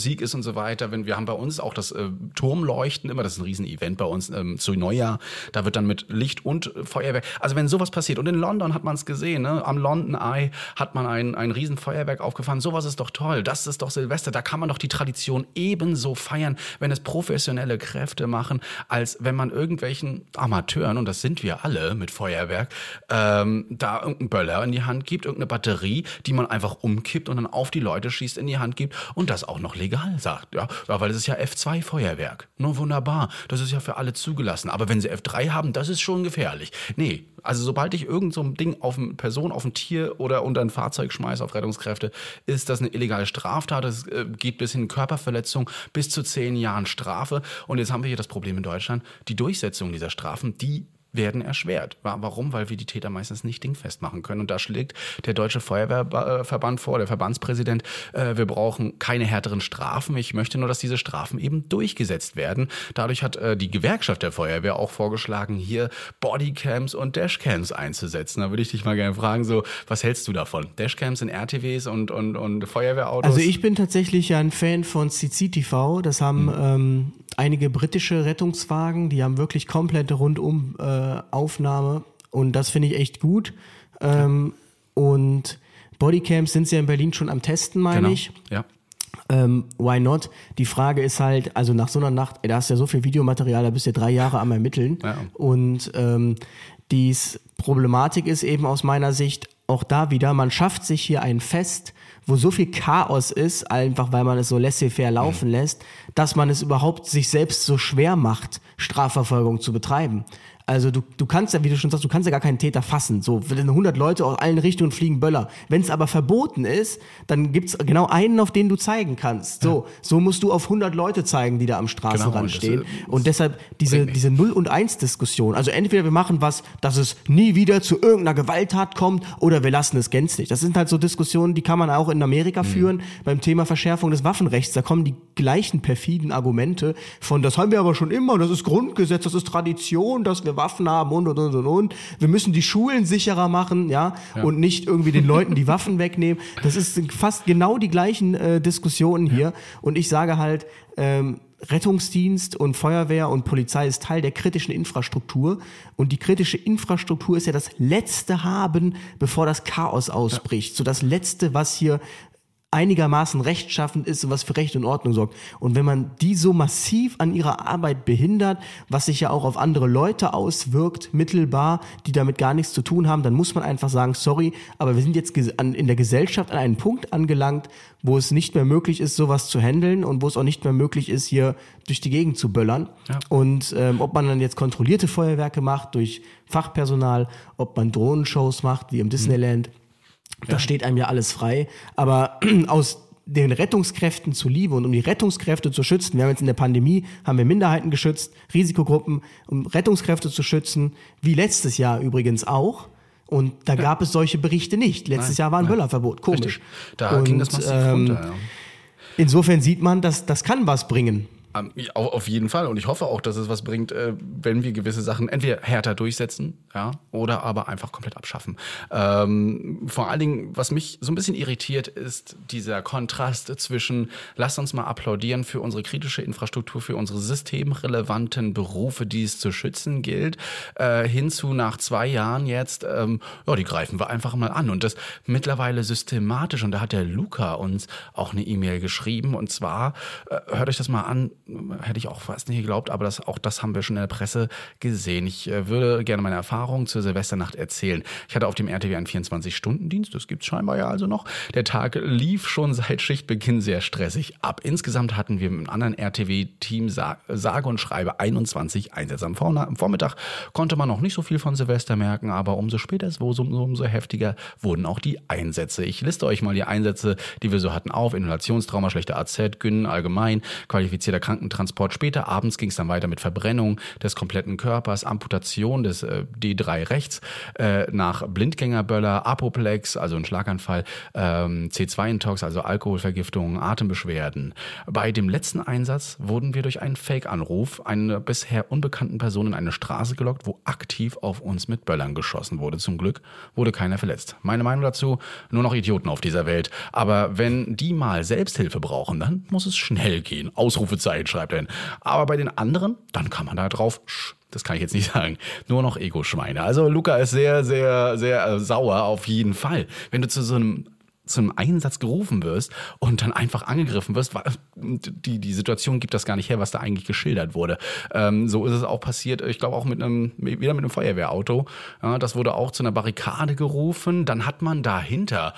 Musik ist und so weiter. Wenn wir haben bei uns auch das äh, Turmleuchten immer, das ist ein Riesen-Event bei uns ähm, zu Neujahr. Da wird dann mit Licht und Feuerwerk. Also wenn sowas passiert und in London hat man es gesehen, ne? am London Eye hat man ein ein Riesenfeuerwerk aufgefahren. Sowas ist doch toll. Das ist doch Silvester. Da kann man doch die Tradition ebenso feiern, wenn es professionelle Kräfte machen, als wenn man irgendwelchen Amateuren und das sind wir alle mit Feuerwerk ähm, da irgendeinen Böller in die Hand gibt, irgendeine Batterie, die man einfach umkippt und dann auf die Leute schießt in die Hand gibt und das auch noch legal legal, sagt. Ja, weil es ist ja F2-Feuerwerk. Nur wunderbar. Das ist ja für alle zugelassen. Aber wenn sie F3 haben, das ist schon gefährlich. Nee, also sobald ich irgend so ein Ding auf eine Person, auf ein Tier oder unter ein Fahrzeug schmeiße auf Rettungskräfte, ist das eine illegale Straftat. Es äh, geht bis hin Körperverletzung, bis zu zehn Jahren Strafe. Und jetzt haben wir hier das Problem in Deutschland. Die Durchsetzung dieser Strafen, die werden erschwert. Warum? Weil wir die Täter meistens nicht dingfest machen können. Und da schlägt der Deutsche Feuerwehrverband vor, der Verbandspräsident, äh, wir brauchen keine härteren Strafen. Ich möchte nur, dass diese Strafen eben durchgesetzt werden. Dadurch hat äh, die Gewerkschaft der Feuerwehr auch vorgeschlagen, hier Bodycams und Dashcams einzusetzen. Da würde ich dich mal gerne fragen, so, was hältst du davon? Dashcams in RTWs und, und, und Feuerwehrautos? Also ich bin tatsächlich ja ein Fan von CCTV. Das haben mhm. ähm, einige britische Rettungswagen, die haben wirklich komplette rundum äh, Aufnahme und das finde ich echt gut. Ähm, und Bodycams sind sie ja in Berlin schon am Testen, meine genau. ich. Ja. Ähm, why not? Die Frage ist halt, also nach so einer Nacht, ey, da hast du ja so viel Videomaterial, da bist du ja drei Jahre am Ermitteln. Ja. Und ähm, dies Problematik ist eben aus meiner Sicht auch da wieder, man schafft sich hier ein Fest, wo so viel Chaos ist, einfach weil man es so laissez-faire laufen mhm. lässt, dass man es überhaupt sich selbst so schwer macht, Strafverfolgung zu betreiben. Also du, du kannst ja, wie du schon sagst, du kannst ja gar keinen Täter fassen. So, wenn 100 Leute aus allen Richtungen fliegen Böller. Wenn es aber verboten ist, dann gibt's genau einen, auf den du zeigen kannst. So, ja. so musst du auf 100 Leute zeigen, die da am Straßenrand genau, stehen. Das, und deshalb diese, diese Null- und Eins-Diskussion. Also entweder wir machen was, dass es nie wieder zu irgendeiner Gewalttat kommt, oder wir lassen es gänzlich. Das sind halt so Diskussionen, die kann man auch in Amerika mhm. führen beim Thema Verschärfung des Waffenrechts. Da kommen die gleichen perfiden Argumente von, das haben wir aber schon immer, das ist Grundgesetz, das ist Tradition, dass wir Waffen haben und und und und und. Wir müssen die Schulen sicherer machen, ja, Ja. und nicht irgendwie den Leuten die Waffen wegnehmen. Das ist fast genau die gleichen äh, Diskussionen hier. Und ich sage halt, ähm, Rettungsdienst und Feuerwehr und Polizei ist Teil der kritischen Infrastruktur. Und die kritische Infrastruktur ist ja das letzte Haben, bevor das Chaos ausbricht. So das letzte, was hier einigermaßen rechtschaffend ist und was für Recht und Ordnung sorgt. Und wenn man die so massiv an ihrer Arbeit behindert, was sich ja auch auf andere Leute auswirkt, mittelbar, die damit gar nichts zu tun haben, dann muss man einfach sagen, sorry, aber wir sind jetzt in der Gesellschaft an einen Punkt angelangt, wo es nicht mehr möglich ist, sowas zu handeln und wo es auch nicht mehr möglich ist, hier durch die Gegend zu böllern. Und ähm, ob man dann jetzt kontrollierte Feuerwerke macht durch Fachpersonal, ob man Drohnenshows macht, wie im Disneyland, das steht einem ja alles frei. Aber aus den Rettungskräften zuliebe und um die Rettungskräfte zu schützen, wir haben jetzt in der Pandemie, haben wir Minderheiten geschützt, Risikogruppen, um Rettungskräfte zu schützen, wie letztes Jahr übrigens auch. Und da gab es solche Berichte nicht. Letztes Nein, Jahr war ein nein. Böllerverbot. Komisch. Richtig. Da ging das massiv runter, ja. Insofern sieht man, dass das kann was bringen. Auf jeden Fall. Und ich hoffe auch, dass es was bringt, äh, wenn wir gewisse Sachen entweder härter durchsetzen, ja, oder aber einfach komplett abschaffen. Ähm, vor allen Dingen, was mich so ein bisschen irritiert, ist dieser Kontrast zwischen, lasst uns mal applaudieren für unsere kritische Infrastruktur, für unsere systemrelevanten Berufe, die es zu schützen gilt, äh, hinzu nach zwei Jahren jetzt, ähm, ja, die greifen wir einfach mal an. Und das mittlerweile systematisch. Und da hat der Luca uns auch eine E-Mail geschrieben. Und zwar, äh, hört euch das mal an, hätte ich auch fast nicht geglaubt, aber das, auch das haben wir schon in der Presse gesehen. Ich äh, würde gerne meine Erfahrungen zur Silvesternacht erzählen. Ich hatte auf dem RTW einen 24-Stunden-Dienst, das gibt's scheinbar ja also noch. Der Tag lief schon seit Schichtbeginn sehr stressig ab. Insgesamt hatten wir mit einem anderen RTW-Team sa sage und schreibe 21 Einsätze. Am, Vormittag konnte man noch nicht so viel von Silvester merken, aber umso später es wurde, umso, umso heftiger wurden auch die Einsätze. Ich liste euch mal die Einsätze, die wir so hatten auf. Inhalationstrauma, schlechter AZ, Gyn allgemein, qualifizierter Krankentransport. Später abends ging es dann weiter mit Verbrennung des kompletten Körpers, Amputation des äh, D3 rechts, äh, nach Blindgängerböller, Apoplex, also ein Schlaganfall, ähm, C2-Intox, also Alkoholvergiftung, Atembeschwerden. Bei dem letzten Einsatz wurden wir durch einen Fake-Anruf einer bisher unbekannten Person in eine Straße gelockt, wo aktiv auf uns mit Böllern geschossen wurde. Zum Glück wurde keiner verletzt. Meine Meinung dazu, nur noch Idioten auf dieser Welt. Aber wenn die mal Selbsthilfe brauchen, dann muss es schnell gehen. Ausrufezeichen schreibt er. hin. Aber bei den anderen, dann kann man da drauf das kann ich jetzt nicht sagen. Nur noch Ego-Schweine. Also Luca ist sehr, sehr, sehr äh, sauer auf jeden Fall. Wenn du zu so einem zum Einsatz gerufen wirst und dann einfach angegriffen wirst, die, die Situation gibt das gar nicht her, was da eigentlich geschildert wurde. Ähm, so ist es auch passiert, ich glaube auch mit einem, wieder mit einem Feuerwehrauto. Ja, das wurde auch zu einer Barrikade gerufen. Dann hat man dahinter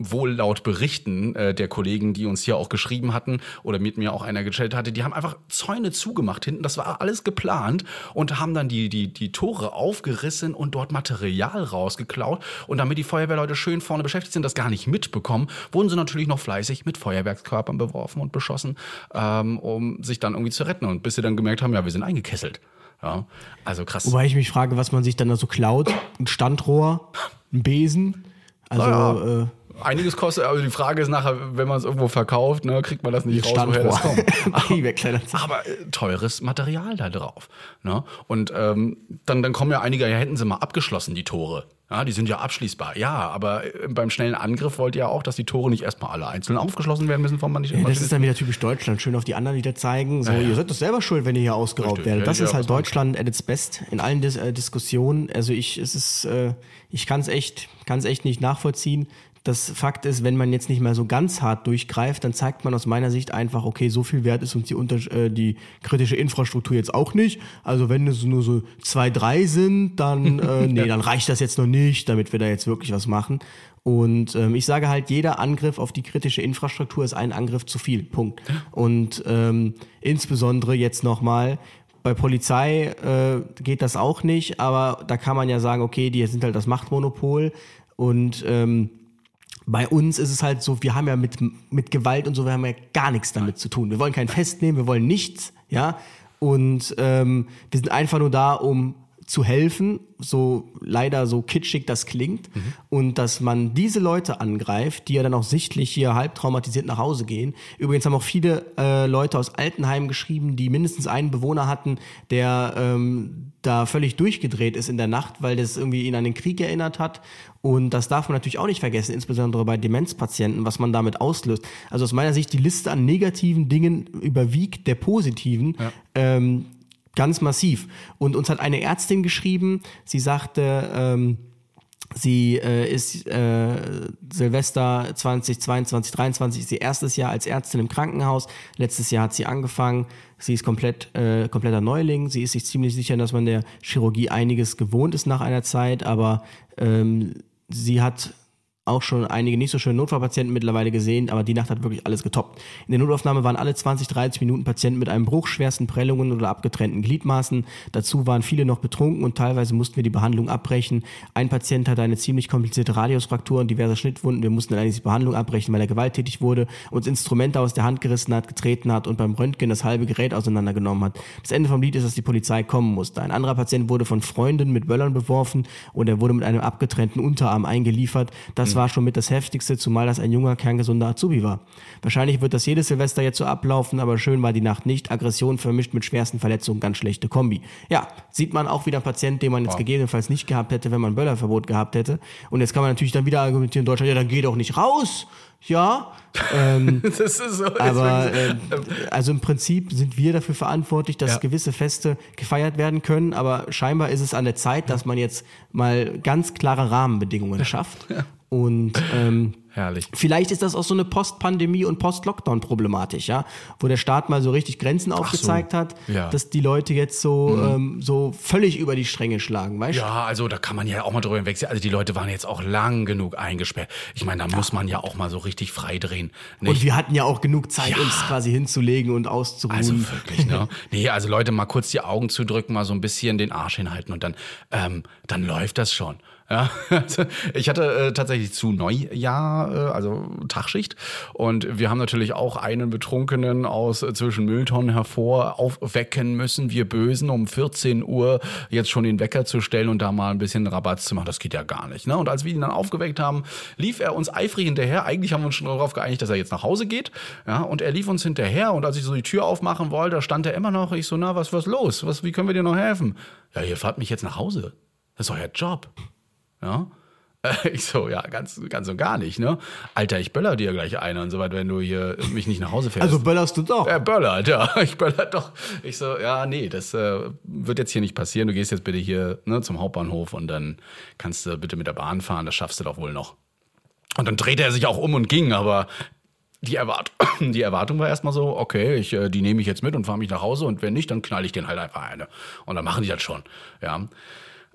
wohl laut Berichten äh, der Kollegen, die uns hier auch geschrieben hatten oder mit mir auch einer gestellt hatte, die haben einfach Zäune zugemacht hinten. Das war alles geplant und haben dann die, die, die Tore aufgerissen und dort Material rausgeklaut. Und damit die Feuerwehrleute schön vorne beschäftigt sind, das gar nicht mitbekommen, wurden sie natürlich noch fleißig mit Feuerwerkskörpern beworfen und beschossen, ähm, um sich dann irgendwie zu retten. Und bis sie dann gemerkt haben, ja, wir sind eingekesselt. Ja, also krass. Wobei ich mich frage, was man sich dann da so klaut. Ein Standrohr, ein Besen. Also Naja, äh, Einiges kostet, aber die Frage ist nachher, wenn man es irgendwo verkauft, ne, kriegt man das nicht raus, woher das kommt. Kleinanzeigen. Aber äh, teures Material da drauf. Ne? Und ähm, dann, dann kommen ja einige, ja, hätten sie mal abgeschlossen, die Tore. Ja, die sind ja abschließbar. Ja, aber äh, beim schnellen Angriff wollt ihr ja auch, dass die Tore nicht erstmal alle einzeln aufgeschlossen werden müssen, von man nicht Ja, das ist dann wieder typisch Deutschland. Schön auf die anderen wieder zeigen. So, Ja, ja. ihr seid doch selber schuld, wenn ihr hier ausgeraubt Richtig, werdet. Das ist halt. Deutschland at its best in allen Dis äh, Diskussionen. Also ich, es ist, äh, ich kann es echt, kann es echt nicht nachvollziehen. Das Fakt ist, wenn man jetzt nicht mehr so ganz hart durchgreift, dann zeigt man aus meiner Sicht einfach, okay, so viel wert ist uns die, unter äh, die kritische Infrastruktur jetzt auch nicht. Also wenn es nur so zwei, drei sind, dann, äh, nee, dann reicht das jetzt noch nicht, damit wir da jetzt wirklich was machen. Und ähm, ich sage halt, jeder Angriff auf die kritische Infrastruktur ist ein Angriff zu viel. Punkt. Und ähm, insbesondere jetzt nochmal, bei Polizei äh, geht das auch nicht, aber da kann man ja sagen, okay, die sind halt das Machtmonopol und ähm, bei uns ist es halt so, wir haben ja mit, mit Gewalt und so, wir haben ja gar nichts damit zu tun. Wir wollen keinen festnehmen, wir wollen nichts, ja. Und ähm, wir sind einfach nur da, um zu helfen, so leider so kitschig das klingt, mhm. und dass man diese Leute angreift, die ja dann auch sichtlich hier halb traumatisiert nach Hause gehen. Übrigens haben auch viele äh, Leute aus Altenheimen geschrieben, die mindestens einen Bewohner hatten, der ähm, da völlig durchgedreht ist in der Nacht, weil das irgendwie ihn an den Krieg erinnert hat. Und das darf man natürlich auch nicht vergessen, insbesondere bei Demenzpatienten, was man damit auslöst. Also aus meiner Sicht, die Liste an negativen Dingen überwiegt der positiven. Ja. Ähm, ganz massiv. Und uns hat eine Ärztin geschrieben, sie sagte, ähm, Sie äh, ist äh, Silvester 2022, 23 ist ihr erstes Jahr als Ärztin im Krankenhaus. Letztes Jahr hat sie angefangen. Sie ist komplett äh, kompletter Neuling. Sie ist sich ziemlich sicher, dass man der Chirurgie einiges gewohnt ist nach einer Zeit, aber ähm, sie hat auch schon einige nicht so schöne Notfallpatienten mittlerweile gesehen, aber die Nacht hat wirklich alles getoppt. In der Notaufnahme waren alle 20, 30 Minuten Patienten mit einem Bruch, schwersten Prellungen oder abgetrennten Gliedmaßen. Dazu waren viele noch betrunken und teilweise mussten wir die Behandlung abbrechen. Ein Patient hatte eine ziemlich komplizierte Radiusfraktur und diverse Schnittwunden. Wir mussten dann die Behandlung abbrechen, weil er gewalttätig wurde, uns Instrumente aus der Hand gerissen hat, getreten hat und beim Röntgen das halbe Gerät auseinandergenommen hat. Das Ende vom Lied ist, dass die Polizei kommen musste. Ein anderer Patient wurde von Freunden mit Böllern beworfen und er wurde mit einem abgetrennten Unterarm eingeliefert. Das war schon mit das Heftigste, zumal das ein junger, kerngesunder Azubi war. Wahrscheinlich wird das jedes Silvester jetzt so ablaufen, aber schön war die Nacht nicht. Aggression vermischt mit schwersten Verletzungen, ganz schlechte Kombi. Ja, sieht man auch wieder einen Patient, den man jetzt wow. gegebenenfalls nicht gehabt hätte, wenn man Böllerverbot gehabt hätte. Und jetzt kann man natürlich dann wieder argumentieren in Deutschland, ja, dann geh doch nicht raus. Ja, ähm, das ist so. Aber äh, also im Prinzip sind wir dafür verantwortlich, dass ja. gewisse Feste gefeiert werden können. Aber scheinbar ist es an der Zeit, dass man jetzt mal ganz klare Rahmenbedingungen schafft. Ja. Und ähm, Herrlich. Vielleicht ist das auch so eine Post-Pandemie- und Post-Lockdown-Problematik, ja, wo der Staat mal so richtig Grenzen aufgezeigt so. hat, ja. dass die Leute jetzt so mhm. ähm, so völlig über die Stränge schlagen, weißt du? Ja, also da kann man ja auch mal drüber hinwechseln. Also die Leute waren jetzt auch lang genug eingesperrt. Ich meine, da ja. muss man ja auch mal so richtig freidrehen. Nicht? Und wir hatten ja auch genug Zeit, ja. uns quasi hinzulegen und auszuruhen. Also wirklich, ne? nee, also Leute, mal kurz die Augen zudrücken, mal so ein bisschen den Arsch hinhalten und dann, ähm, dann läuft das schon. Ja, also ich hatte äh, tatsächlich zu Neujahr, äh, also Tagschicht. Und wir haben natürlich auch einen Betrunkenen aus äh, zwischen Mülltonnen hervor aufwecken müssen. Wir Bösen, um 14 Uhr jetzt schon den Wecker zu stellen und da mal ein bisschen Rabatt zu machen. Das geht ja gar nicht. Ne? Und als wir ihn dann aufgeweckt haben, lief er uns eifrig hinterher. Eigentlich haben wir uns schon darauf geeinigt, dass er jetzt nach Hause geht. Ja, und er lief uns hinterher. Und als ich so die Tür aufmachen wollte, da stand er immer noch. Ich so, na, was, was los? Was, wie können wir dir noch helfen? Ja, ihr fahrt mich jetzt nach Hause. Das ist euer Job. Ja. Ich so, ja, ganz, ganz und gar nicht, ne? Alter, ich böller dir gleich eine und so weiter, wenn du hier mich nicht nach Hause fährst. Also böllerst du doch? Er böllert, ja. Ich böller doch. Ich so, ja, nee, das äh, wird jetzt hier nicht passieren. Du gehst jetzt bitte hier ne, zum Hauptbahnhof und dann kannst du bitte mit der Bahn fahren. Das schaffst du doch wohl noch. Und dann drehte er sich auch um und ging, aber die, Erwart die Erwartung war erstmal so, okay, ich, äh, die nehme ich jetzt mit und fahre mich nach Hause und wenn nicht, dann knall ich den halt einfach eine. Und dann machen die das schon, ja.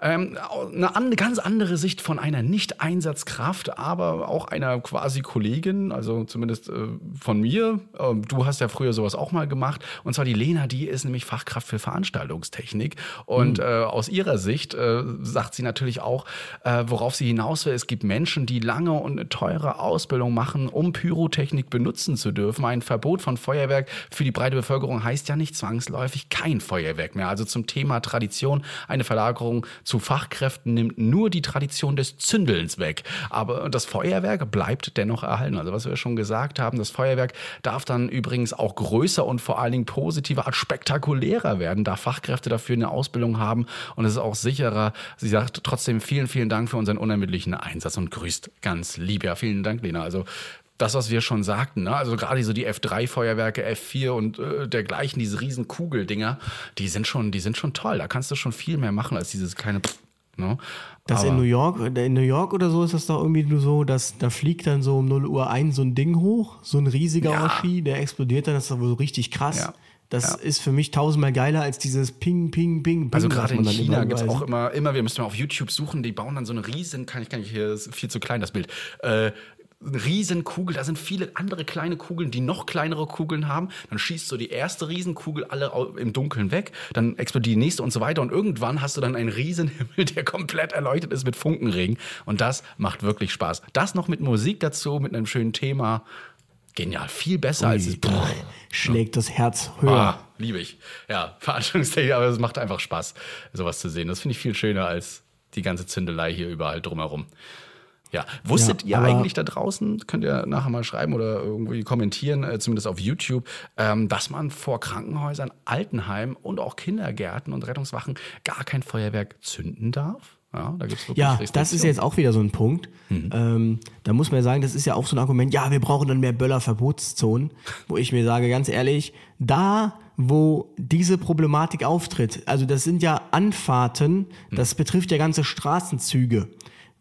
Ähm, eine an, ganz andere Sicht von einer Nicht-Einsatzkraft, aber auch einer quasi Kollegin, also zumindest äh, von mir. Ähm, du hast ja früher sowas auch mal gemacht. Und zwar die Lena, die ist nämlich Fachkraft für Veranstaltungstechnik. Und mhm. äh, aus ihrer Sicht äh, sagt sie natürlich auch, äh, worauf sie hinaus will. Es gibt Menschen, die lange und eine teure Ausbildung machen, um Pyrotechnik benutzen zu dürfen. Ein Verbot von Feuerwerk für die breite Bevölkerung heißt ja nicht zwangsläufig kein Feuerwerk mehr. Also zum Thema Tradition eine Verlagerung zu Fachkräften nimmt nur die Tradition des Zündelns weg. Aber das Feuerwerk bleibt dennoch erhalten. Also was wir schon gesagt haben, das Feuerwerk darf dann übrigens auch größer und vor allen Dingen positiver spektakulärer werden, da Fachkräfte dafür eine Ausbildung haben und es ist auch sicherer. Sie sagt trotzdem vielen, vielen Dank für unseren unermüdlichen Einsatz und grüßt ganz lieb. Ja, vielen Dank, Lena. Also das, was wir schon sagten, ne? also gerade so die F3-Feuerwerke, F4 und äh, dergleichen, diese riesen Kugeldinger, die sind schon, die sind schon toll. Da kannst du schon viel mehr machen als dieses kleine. Ne? Das in New York, in New York oder so ist das doch irgendwie nur so, dass da fliegt dann so um 0 Uhr ein so ein Ding hoch, so ein riesiger ja. Oschi, der explodiert dann, das ist doch so richtig krass. Ja. Das ja. ist für mich tausendmal geiler als dieses Ping, Ping, Ping. Ping also gerade in China gibt es auch immer, immer, wir müssen mal auf YouTube suchen, die bauen dann so eine riesen, kann ich, kann ich hier, ist viel zu klein das Bild, äh, Riesenkugel, da sind viele andere kleine Kugeln, die noch kleinere Kugeln haben. Dann schießt so die erste Riesenkugel alle im Dunkeln weg, dann explodiert die nächste und so weiter. Und irgendwann hast du dann einen Riesenhimmel, der komplett erleuchtet ist mit Funkenregen. Und das macht wirklich Spaß. Das noch mit Musik dazu, mit einem schönen Thema. genial. Viel besser als es. Boah, schlägt das Herz höher. Ah, liebe ich. Ja, Veranstaltungstechnik, aber es macht einfach Spaß, sowas zu sehen. Das finde ich viel schöner als die ganze Zündelei hier überall drumherum. Ja, wusstet Ja, ihr eigentlich da draußen, könnt ihr nachher mal schreiben oder irgendwie kommentieren, äh, zumindest auf YouTube, ähm, dass man vor Krankenhäusern, Altenheimen und auch Kindergärten und Rettungswachen gar kein Feuerwerk zünden darf? Ja, da gibt's wirklich Ja, das ist jetzt auch wieder so ein Punkt. Ähm, da muss man ja sagen, das ist ja auch so ein Argument, ja, wir brauchen dann mehr Böllerverbotszonen, wo ich mir sage, ganz ehrlich, da, wo diese Problematik auftritt, also das sind ja Anfahrten, das betrifft ja ganze Straßenzüge.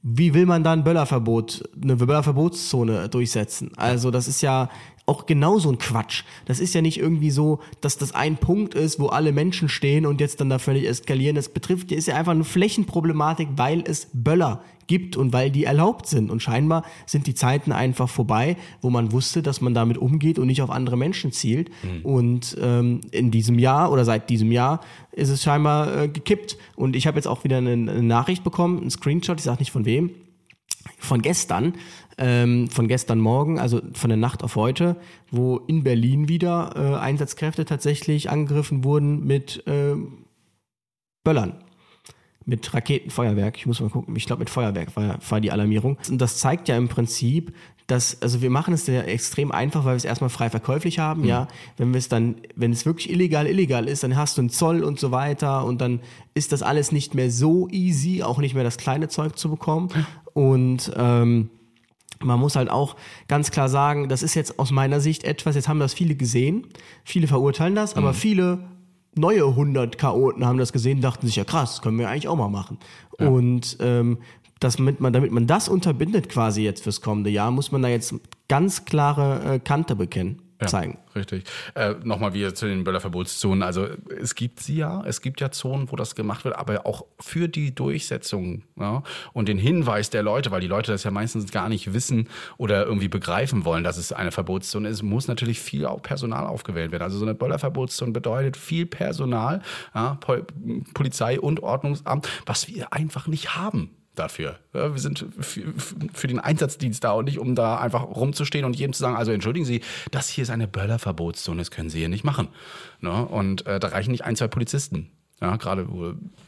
Wie will man da ein Böllerverbot, eine Böllerverbotszone durchsetzen? Also das ist ja auch genauso ein Quatsch. Das ist ja nicht irgendwie so, dass das ein Punkt ist, wo alle Menschen stehen und jetzt dann da völlig eskalieren. Das betrifft, ist ja einfach eine Flächenproblematik, weil es Böller gibt und weil die erlaubt sind. Und scheinbar sind die Zeiten einfach vorbei, wo man wusste, dass man damit umgeht und nicht auf andere Menschen zielt. Und ähm, in diesem Jahr oder seit diesem Jahr ist es scheinbar äh, gekippt. Und ich habe jetzt auch wieder eine, eine Nachricht bekommen, einen Screenshot, ich sage nicht von wem, von gestern, ähm, von gestern Morgen, also von der Nacht auf heute, wo in Berlin wieder äh, Einsatzkräfte tatsächlich angegriffen wurden mit äh, Böllern. Mit Raketenfeuerwerk. Ich muss mal gucken. Ich glaube, mit Feuerwerk war, war die Alarmierung. Und das zeigt ja im Prinzip, dass, also wir machen es ja extrem einfach, weil wir es erstmal frei verkäuflich haben, ja. Wenn wir es dann, wenn es wirklich illegal, illegal ist, dann hast du einen Zoll und so weiter und dann ist das alles nicht mehr so easy, auch nicht mehr das kleine Zeug zu bekommen. Und ähm, man muss halt auch ganz klar sagen, das ist jetzt aus meiner Sicht etwas, jetzt haben das viele gesehen, viele verurteilen das, aber viele neue 100 Chaoten haben das gesehen, dachten sich, ja krass, das können wir eigentlich auch mal machen. Und ähm, das mit man, damit man das unterbindet quasi jetzt fürs kommende Jahr, muss man da jetzt ganz klare äh, Kante bekennen, Ja, zeigen. Richtig. Äh, Nochmal wieder zu den Böllerverbotszonen. Also es gibt sie ja, es gibt ja Zonen, wo das gemacht wird, aber auch für die Durchsetzung ja, und den Hinweis der Leute, weil die Leute das ja meistens gar nicht wissen oder irgendwie begreifen wollen, dass es eine Verbotszone ist, muss natürlich viel auch Personal aufgewählt werden. Also so eine Böllerverbotszone bedeutet viel Personal, ja, Pol Polizei und Ordnungsamt, was wir einfach nicht haben dafür. Ja, wir sind für, für den Einsatzdienst da und nicht, um da einfach rumzustehen und jedem zu sagen, also entschuldigen Sie, das hier ist eine Böllerverbotszone, das können Sie hier nicht machen. Ne? Und äh, da reichen nicht ein, zwei Polizisten. Ja, gerade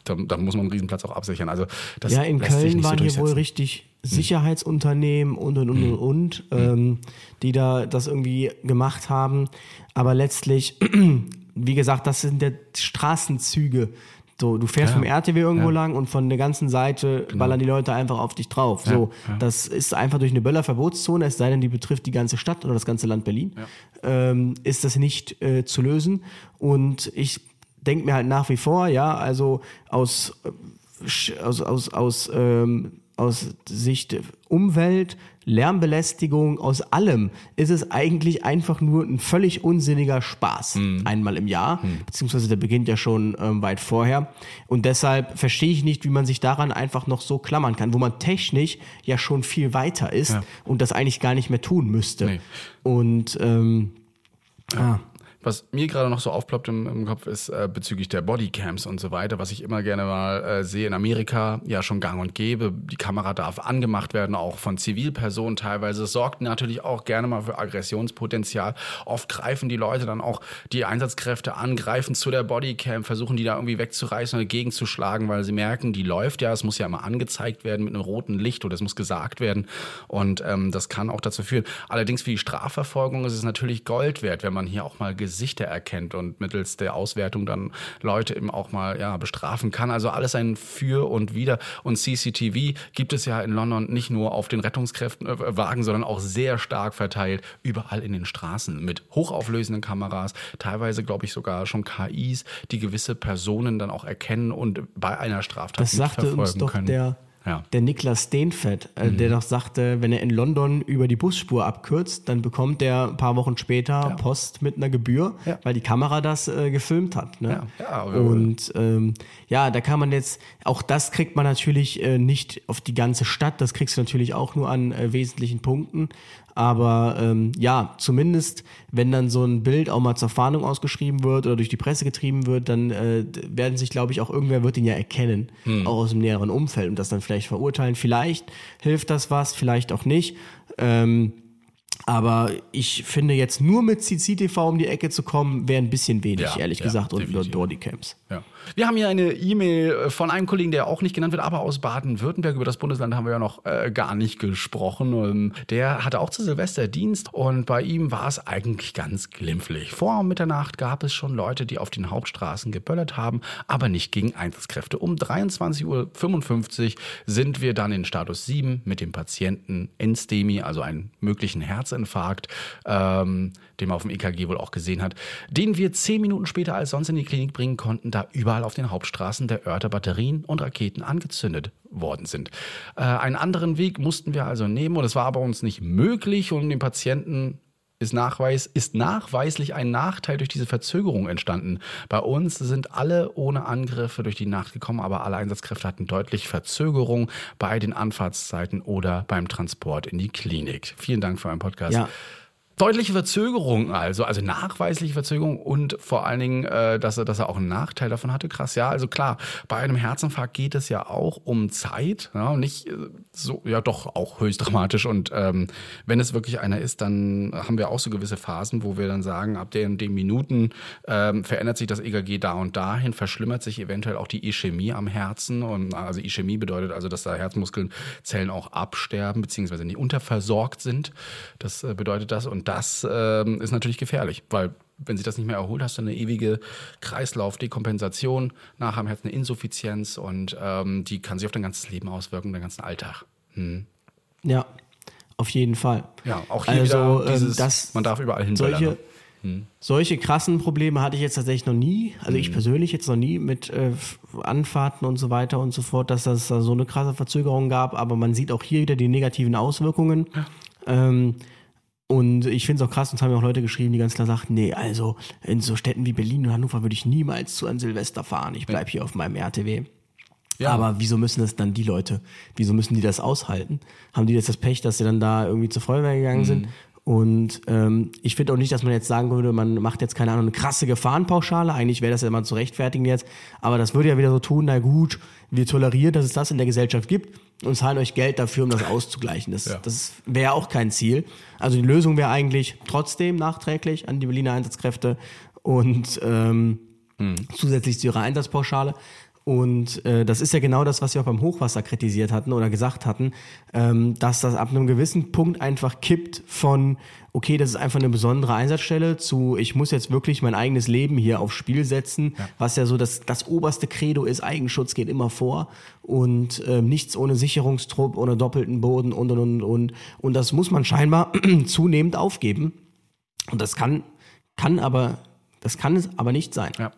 da, da muss man einen Riesenplatz auch absichern. Also das ja, in lässt sich Köln nicht so waren hier wohl durchsetzen. Hm. richtig Sicherheitsunternehmen und und und und, und ähm, die da das irgendwie gemacht haben. Aber letztlich, wie gesagt, das sind ja Straßenzüge. So, du fährst Ja. vom RTW irgendwo Ja. lang und von der ganzen Seite ballern die Leute einfach auf dich drauf. Ja, So, das ist einfach durch eine Böllerverbotszone, es sei denn, die betrifft die ganze Stadt oder das ganze Land Berlin, ähm, ist das nicht äh, zu lösen. Und ich denke mir halt nach wie vor, ja, also aus sch- aus, aus, aus, ähm, aus Sicht Umwelt, Lärmbelästigung, aus allem ist es eigentlich einfach nur ein völlig unsinniger Spaß. Einmal im Jahr, beziehungsweise der beginnt ja schon ähm, weit vorher. Und deshalb verstehe ich nicht, wie man sich daran einfach noch so klammern kann, wo man technisch ja schon viel weiter ist Ja. und das eigentlich gar nicht mehr tun müsste. Nee. Und ähm, ah, Was mir gerade noch so aufploppt im, im Kopf ist äh, bezüglich der Bodycams und so weiter, was ich immer gerne mal äh, sehe in Amerika, ja schon gang und gäbe. Die Kamera darf angemacht werden, auch von Zivilpersonen teilweise. Das sorgt natürlich auch gerne mal für Aggressionspotenzial. Oft greifen die Leute dann auch die Einsatzkräfte an, greifen zu der Bodycam, versuchen die da irgendwie wegzureißen oder gegenzuschlagen, weil sie merken, die läuft ja, es muss ja immer angezeigt werden mit einem roten Licht oder es muss gesagt werden. Und ähm, das kann auch dazu führen. Allerdings für die Strafverfolgung ist es natürlich Gold wert, wenn man hier auch mal Gesichter erkennt und mittels der Auswertung dann Leute eben auch mal ja, bestrafen kann. Also alles ein Für und Wider. Und CCTV gibt es ja in London nicht nur auf den Rettungskräften äh, sondern auch sehr stark verteilt überall in den Straßen mit hochauflösenden Kameras, teilweise glaube ich sogar schon KIs, die gewisse Personen dann auch erkennen und bei einer Straftat das sagte uns mitverfolgen doch können. der, Ja. der Niklas Steenfett, äh, der doch sagte, wenn er in London über die Busspur abkürzt, dann bekommt er ein paar Wochen später Post mit einer Gebühr, weil die Kamera das äh, gefilmt hat. Ne? Ja, ja, Und ähm, ja, da kann man jetzt, auch das kriegt man natürlich äh, nicht auf die ganze Stadt, das kriegst du natürlich auch nur an äh, wesentlichen Punkten. Aber ähm, ja, zumindest, wenn dann so ein Bild auch mal zur Fahndung ausgeschrieben wird oder durch die Presse getrieben wird, dann äh, werden sich, glaube ich, auch irgendwer wird ihn ja erkennen, Hm. auch aus dem näheren Umfeld und das dann vielleicht verurteilen. Vielleicht hilft das was, vielleicht auch nicht. Ähm, Aber ich finde jetzt nur mit CCTV um die Ecke zu kommen, wäre ein bisschen wenig, Ja, ehrlich ja, gesagt, und definitiv. Bodycams. Ja. Wir haben hier eine E-Mail von einem Kollegen, der auch nicht genannt wird, aber aus Baden-Württemberg. Über das Bundesland haben wir ja noch äh, gar nicht gesprochen. Ähm, der hatte auch zu Silvester Dienst und bei ihm war es eigentlich ganz glimpflich. Vor Mitternacht gab es schon Leute, die auf den Hauptstraßen geböllert haben, aber nicht gegen Einsatzkräfte. Um 23.55 Uhr sind wir dann in Status 7 mit dem Patienten Enstemi, also einen möglichen Herzinfarkt, ähm, den man auf dem EKG wohl auch gesehen hat, den wir zehn Minuten später als sonst in die Klinik bringen konnten, da überall auf den Hauptstraßen der Örter Batterien und Raketen angezündet worden sind. Äh, einen anderen Weg mussten wir also nehmen und es war aber uns nicht möglich, um den Patienten ist, Nachweis, ist nachweislich ein Nachteil durch diese Verzögerung entstanden. Bei uns sind alle ohne Angriffe durch die Nacht gekommen, aber alle Einsatzkräfte hatten deutlich Verzögerung bei den Anfahrtszeiten oder beim Transport in die Klinik. Vielen Dank für euren Podcast. Ja. Deutliche Verzögerung also, also nachweisliche Verzögerung und vor allen Dingen, äh, dass, er, dass er auch einen Nachteil davon hatte. Krass, ja, also klar, bei einem Herzinfarkt geht es ja auch um Zeit, ja, und nicht äh, so, ja doch auch höchst dramatisch und ähm, wenn es wirklich einer ist, dann haben wir auch so gewisse Phasen, wo wir dann sagen, ab den, den Minuten ähm, verändert sich das EKG da und dahin, verschlimmert sich eventuell auch die Ischämie am Herzen und also Ischämie bedeutet also, dass da Herzmuskelzellen auch absterben beziehungsweise nicht unterversorgt sind. Das äh, bedeutet das und das ähm, ist natürlich gefährlich, weil wenn sich das nicht mehr erholt, hast du eine ewige Kreislaufdekompensation, nachher am Herz eine Insuffizienz und ähm, die kann sich auf dein ganzes Leben auswirken, deinen ganzen Alltag. Hm. Ja, auf jeden Fall. Ja, auch hier also, wieder dieses, ähm, das, man darf überall hin. solche, Hm. solche krassen Probleme hatte ich jetzt tatsächlich noch nie. Also ich persönlich jetzt noch nie mit äh, Anfahrten und so weiter und so fort, dass das da so eine krasse Verzögerung gab. Aber man sieht auch hier wieder die negativen Auswirkungen. Ähm, und ich finde es auch krass, uns haben ja auch Leute geschrieben, die ganz klar sagten, nee, also in so Städten wie Berlin und Hannover würde ich niemals zu an Silvester fahren. Ich bleibe hier auf meinem RTW. Ja. Aber wieso müssen das dann die Leute, wieso müssen die das aushalten? Haben die jetzt das Pech, dass sie dann da irgendwie zur Feuerwehr gegangen sind? Und ähm, ich finde auch nicht, dass man jetzt sagen würde, man macht jetzt keine Ahnung, eine krasse Gefahrenpauschale. Eigentlich wäre das ja mal zu rechtfertigen jetzt. Aber das würde ja wieder so tun, na gut, wir tolerieren, dass es das in der Gesellschaft gibt und zahlen euch Geld dafür, um das auszugleichen. Das, Ja. das wäre auch kein Ziel. Also die Lösung wäre eigentlich trotzdem nachträglich an die Berliner Einsatzkräfte und ähm, zusätzlich zu ihrer Einsatzpauschale. Und äh, das ist ja genau das, was wir auch beim Hochwasser kritisiert hatten oder gesagt hatten, ähm, dass das ab einem gewissen Punkt einfach kippt von, okay, das ist einfach eine besondere Einsatzstelle zu, ich muss jetzt wirklich mein eigenes Leben hier aufs Spiel setzen, was ja so das, das oberste Credo ist, Eigenschutz geht immer vor und ähm, nichts ohne Sicherungstrupp, ohne doppelten Boden und und und und. Und das muss man scheinbar zunehmend aufgeben. Und das kann, kann aber, das kann es aber nicht sein. Ja.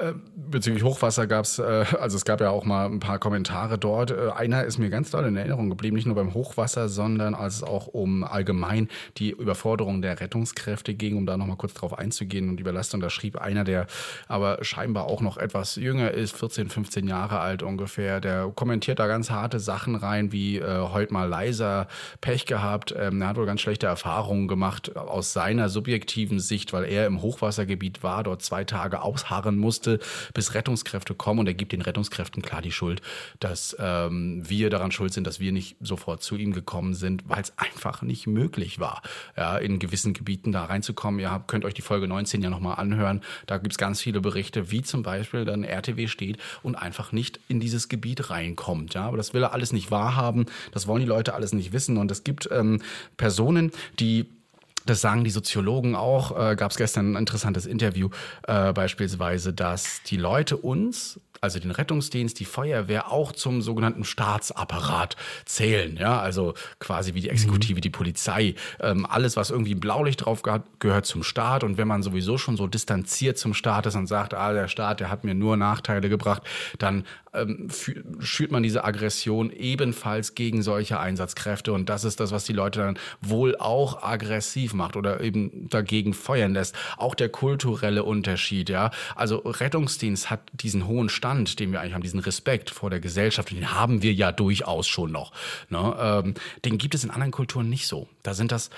Äh, Bezüglich Hochwasser gab es, äh, also es gab ja auch mal ein paar Kommentare dort. Äh, Einer ist mir ganz doll in Erinnerung geblieben, nicht nur beim Hochwasser, sondern als es auch um allgemein die Überforderung der Rettungskräfte ging, um da nochmal kurz drauf einzugehen und die Überlastung. Da schrieb einer, der aber scheinbar auch noch etwas jünger ist, 14, 15 Jahre alt ungefähr, der kommentiert da ganz harte Sachen rein, wie heute mal leiser Pech gehabt. Ähm, er hat wohl ganz schlechte Erfahrungen gemacht aus seiner subjektiven Sicht, weil er im Hochwassergebiet war, dort zwei Tage ausharren musste, bis Rettungskräfte kommen und er gibt den Rettungskräften klar die Schuld, dass ähm, wir daran schuld sind, dass wir nicht sofort zu ihm gekommen sind, weil es einfach nicht möglich war, ja, in gewissen Gebieten da reinzukommen. Ihr habt, könnt euch die Folge 19 ja nochmal anhören. Da gibt es ganz viele Berichte, wie zum Beispiel dann RTW steht und einfach nicht in dieses Gebiet reinkommt. Ja, aber das will er alles nicht wahrhaben. Das wollen die Leute alles nicht wissen. Und es gibt ähm, Personen, die das sagen die Soziologen auch. Äh, Gab es gestern ein interessantes Interview äh, beispielsweise, dass die Leute uns, also den Rettungsdienst, die Feuerwehr auch zum sogenannten Staatsapparat zählen. Ja, also quasi wie die Exekutive, die Polizei. Ähm, alles, was irgendwie Blaulicht drauf hat, gehört zum Staat. Und wenn man sowieso schon so distanziert zum Staat ist und sagt, ah, der Staat, der hat mir nur Nachteile gebracht, dann ähm, schürt man diese Aggression ebenfalls gegen solche Einsatzkräfte. Und das ist das, was die Leute dann wohl auch aggressiv macht oder eben dagegen feuern lässt. Auch der kulturelle Unterschied, ja. Also Rettungsdienst hat diesen hohen Stand, den wir eigentlich haben, diesen Respekt vor der Gesellschaft, den haben wir ja durchaus schon noch. Ne? Ähm, den gibt es in anderen Kulturen nicht so. Da sind das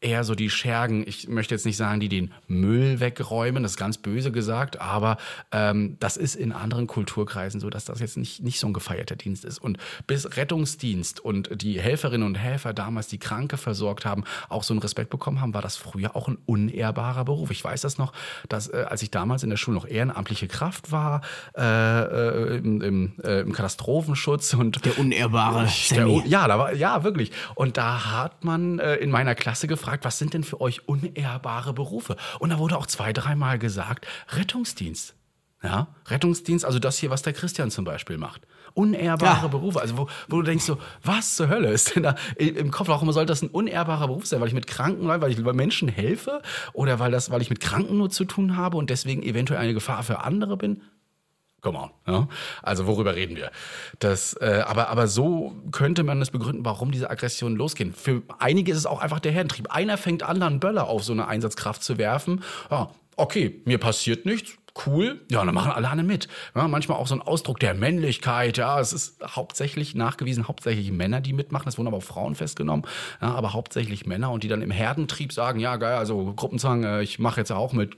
eher so die Schergen, ich möchte jetzt nicht sagen, die den Müll wegräumen, das ist ganz böse gesagt, aber ähm, das ist in anderen Kulturkreisen so, dass das jetzt nicht, nicht so ein gefeierter Dienst ist. Und bis Rettungsdienst und die Helferinnen und Helfer damals, die Kranke versorgt haben, auch so einen Respekt bekommen haben, war das früher auch ein unehrbarer Beruf. Ich weiß das noch, dass äh, als ich damals in der Schule noch ehrenamtliche Kraft war, äh, äh, im, im, äh, im Katastrophenschutz und der unehrbare der, ja, da war, ja, wirklich. Und da hat man äh, in meiner Klasse gefragt, gefragt, was sind denn für euch unehrbare Berufe? Und da wurde auch zwei, dreimal gesagt, Rettungsdienst. Ja, Rettungsdienst, also das hier, was der Christian zum Beispiel macht. Unehrbare ja. Berufe. Also, wo, wo, du denkst so, was zur Hölle ist denn da im Kopf? Warum soll das ein unehrbarer Beruf sein? Weil ich mit Kranken, weil ich Menschen helfe? Oder weil, das, weil ich mit Kranken nur zu tun habe und deswegen eventuell eine Gefahr für andere bin? Come on. Ja? Also worüber reden wir? Das, äh, aber, aber so könnte man es begründen, warum diese Aggressionen losgehen. Für einige ist es auch einfach der Herdentrieb. Einer fängt an, dann Böller auf so eine Einsatzkraft zu werfen. Ja, okay, mir passiert nichts. Cool, ja, dann machen alle mit. Ja, manchmal auch so ein Ausdruck der Männlichkeit. Ja, es ist hauptsächlich nachgewiesen, hauptsächlich Männer, die mitmachen. Es wurden aber auch Frauen festgenommen, ja, aber hauptsächlich Männer und die dann im Herdentrieb sagen: Ja, geil, also Gruppenzwang, äh, ich mache jetzt auch mit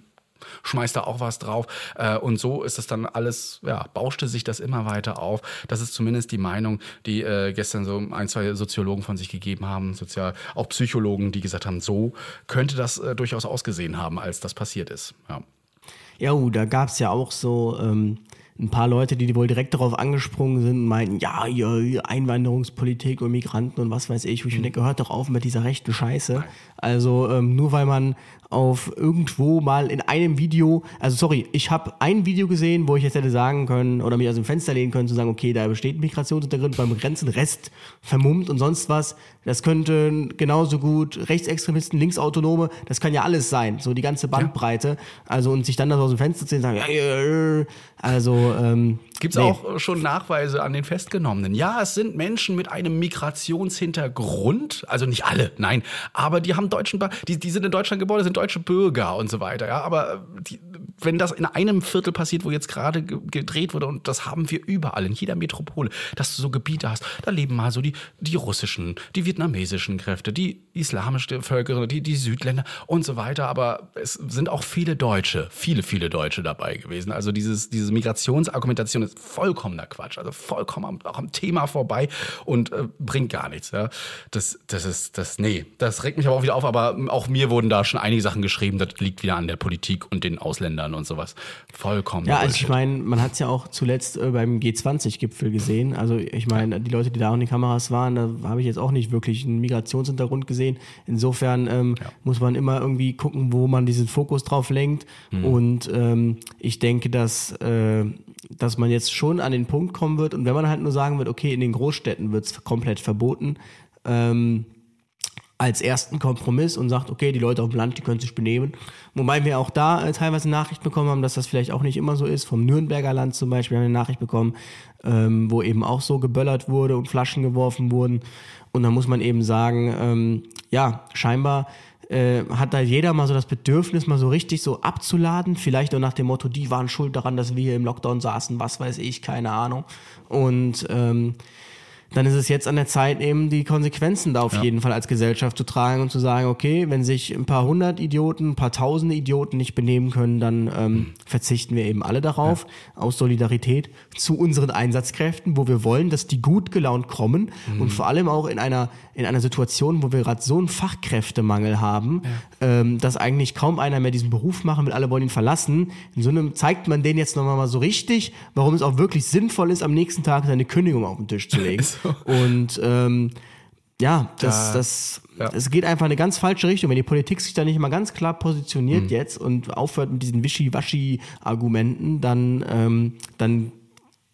schmeißt da auch was drauf. Äh, und so ist es dann alles, ja, bauschte sich das immer weiter auf. Das ist zumindest die Meinung, die äh, gestern so ein, zwei Soziologen von sich gegeben haben, sozial, auch Psychologen, die gesagt haben, so könnte das äh, durchaus ausgesehen haben, als das passiert ist. Ja, ja uh, da gab es ja auch so. Ähm ein paar Leute, die wohl direkt darauf angesprungen sind und meinten, ja, ihr Einwanderungspolitik und Migranten und was weiß ich, wo ich mhm. denke, hört doch auf mit dieser rechten Scheiße. Also ähm, nur weil man auf irgendwo mal in einem Video, also sorry, ich habe ein Video gesehen, wo ich jetzt hätte sagen können oder mich aus dem Fenster lehnen können, zu sagen, okay, da besteht Migrationshintergrund beim Grenzen, Rest vermummt und sonst was. Das könnte genauso gut Rechtsextremisten, Linksautonome, das kann ja alles sein, so die ganze Bandbreite. Also und sich dann das aus dem Fenster zu sehen, sagen, ja, also ähm, Gibt es nee. auch schon Nachweise an den Festgenommenen? Ja, es sind Menschen mit einem Migrationshintergrund, also nicht alle, nein, aber die haben deutschen, die, die sind in Deutschland geboren, sind deutsche Bürger und so weiter. Ja, aber äh, die, wenn das in einem Viertel passiert, wo jetzt gerade gedreht wurde, und das haben wir überall, in jeder Metropole, dass du so Gebiete hast, da leben mal so die, die russischen, die vietnamesischen Kräfte, die islamische Völker, die, die Südländer und so weiter. Aber es sind auch viele Deutsche, viele, viele Deutsche dabei gewesen. Also dieses, diese Migrationsargumentation ist vollkommener Quatsch, also vollkommen am, auch am Thema vorbei und äh, bringt gar nichts. Ja. Das, das ist, das, nee, das regt mich aber auch wieder auf, aber auch mir wurden da schon einige Sachen geschrieben, das liegt wieder an der Politik und den Ausländern und sowas. Vollkommen. Ja, also ich meine, man hat es ja auch zuletzt äh, beim G20-Gipfel gesehen. Also ich meine, die Leute, die da auch in den Kameras waren, da habe ich jetzt auch nicht wirklich einen Migrationshintergrund gesehen. Insofern ähm, ja. muss man immer irgendwie gucken, wo man diesen Fokus drauf lenkt. Mhm. Und ähm, ich denke, dass, äh, dass man jetzt schon an den Punkt kommen wird. Und wenn man halt nur sagen wird, okay, in den Großstädten wird es komplett verboten, ähm, als ersten Kompromiss und sagt, okay, die Leute auf dem Land, die können sich benehmen. Wobei wir auch da äh, teilweise Nachricht bekommen haben, dass das vielleicht auch nicht immer so ist. Vom Nürnberger Land zum Beispiel haben wir eine Nachricht bekommen, ähm, wo eben auch so geböllert wurde und Flaschen geworfen wurden. Und da muss man eben sagen, ähm, ja, scheinbar äh, hat da jeder mal so das Bedürfnis, mal so richtig so abzuladen. Vielleicht auch nach dem Motto, die waren schuld daran, dass wir hier im Lockdown saßen, was weiß ich, keine Ahnung. Und ähm, dann ist es jetzt an der Zeit, eben die Konsequenzen da auf ja. jeden Fall als Gesellschaft zu tragen und zu sagen, okay, wenn sich ein paar hundert Idioten, ein paar tausende Idioten nicht benehmen können, dann ähm, mhm. verzichten wir eben alle darauf, ja. aus Solidarität zu unseren Einsatzkräften, wo wir wollen, dass die gut gelaunt kommen mhm. und vor allem auch in einer, in einer Situation, wo wir gerade so einen Fachkräftemangel haben, ja. ähm, dass eigentlich kaum einer mehr diesen Beruf machen will, alle wollen ihn verlassen. In so einem zeigt man denen jetzt nochmal mal so richtig, warum es auch wirklich sinnvoll ist, am nächsten Tag seine Kündigung auf den Tisch zu legen. Und ähm, ja, das, das, ja. es geht einfach in eine ganz falsche Richtung. Wenn die Politik sich da nicht mal ganz klar positioniert mhm. jetzt und aufhört mit diesen Wischi-Waschi-Argumenten, dann, ähm, dann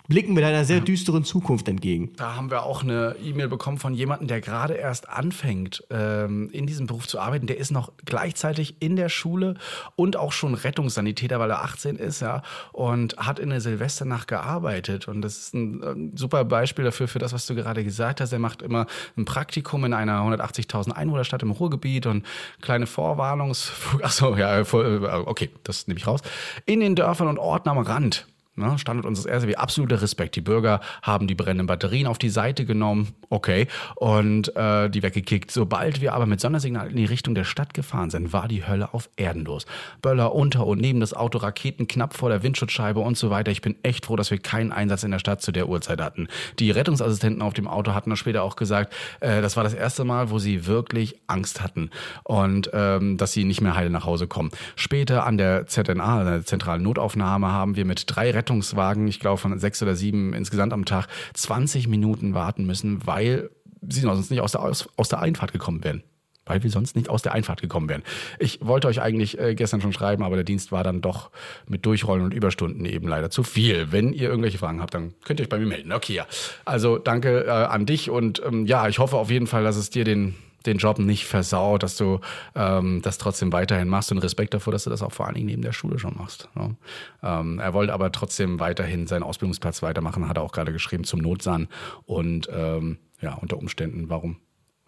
blicken wir einer sehr düsteren Zukunft entgegen. Da haben wir auch eine E-Mail bekommen von jemandem, der gerade erst anfängt, ähm, in diesem Beruf zu arbeiten. Der ist noch gleichzeitig in der Schule und auch schon Rettungssanitäter, weil er 18 ist, ja, und hat in der Silvesternacht gearbeitet. Und das ist ein, ein super Beispiel dafür, für das, was du gerade gesagt hast. Er macht immer ein Praktikum in einer 180.000 Einwohnerstadt im Ruhrgebiet und kleine Vorwarnungs... Achso, ja, okay, das nehme ich raus. In den Dörfern und Orten am Rand Ne, Standort unseres RSW, absoluter Respekt. Die Bürger haben die brennenden Batterien auf die Seite genommen, okay, und äh, die weggekickt. Sobald wir aber mit Sondersignal in die Richtung der Stadt gefahren sind, war die Hölle auf Erden los. Böller unter und neben das Auto, Raketen knapp vor der Windschutzscheibe und so weiter. Ich bin echt froh, dass wir keinen Einsatz in der Stadt zu der Uhrzeit hatten. Die Rettungsassistenten auf dem Auto hatten das später auch gesagt, äh, das war das erste Mal, wo sie wirklich Angst hatten und ähm, dass sie nicht mehr heile nach Hause kommen. Später an der ZNA, der zentralen Notaufnahme, haben wir mit drei Rettungswagen, ich glaube von sechs oder sieben insgesamt am Tag, 20 Minuten warten müssen, weil sie sonst nicht aus der, aus, aus der Einfahrt gekommen wären weil wir sonst nicht aus der Einfahrt gekommen wären. Ich wollte euch eigentlich äh, gestern schon schreiben, aber der Dienst war dann doch mit Durchrollen und Überstunden eben leider zu viel. Wenn ihr irgendwelche Fragen habt, dann könnt ihr euch bei mir melden. Okay, ja. Also danke äh, an dich und ähm, ja, ich hoffe auf jeden Fall, dass es dir den den Job nicht versaut, dass du ähm, das trotzdem weiterhin machst und Respekt davor, dass du das auch vor allen Dingen neben der Schule schon machst. Ne? Ähm, er wollte aber trotzdem weiterhin seinen Ausbildungsplatz weitermachen, hat er auch gerade geschrieben zum Notsan und ähm, ja, unter Umständen, warum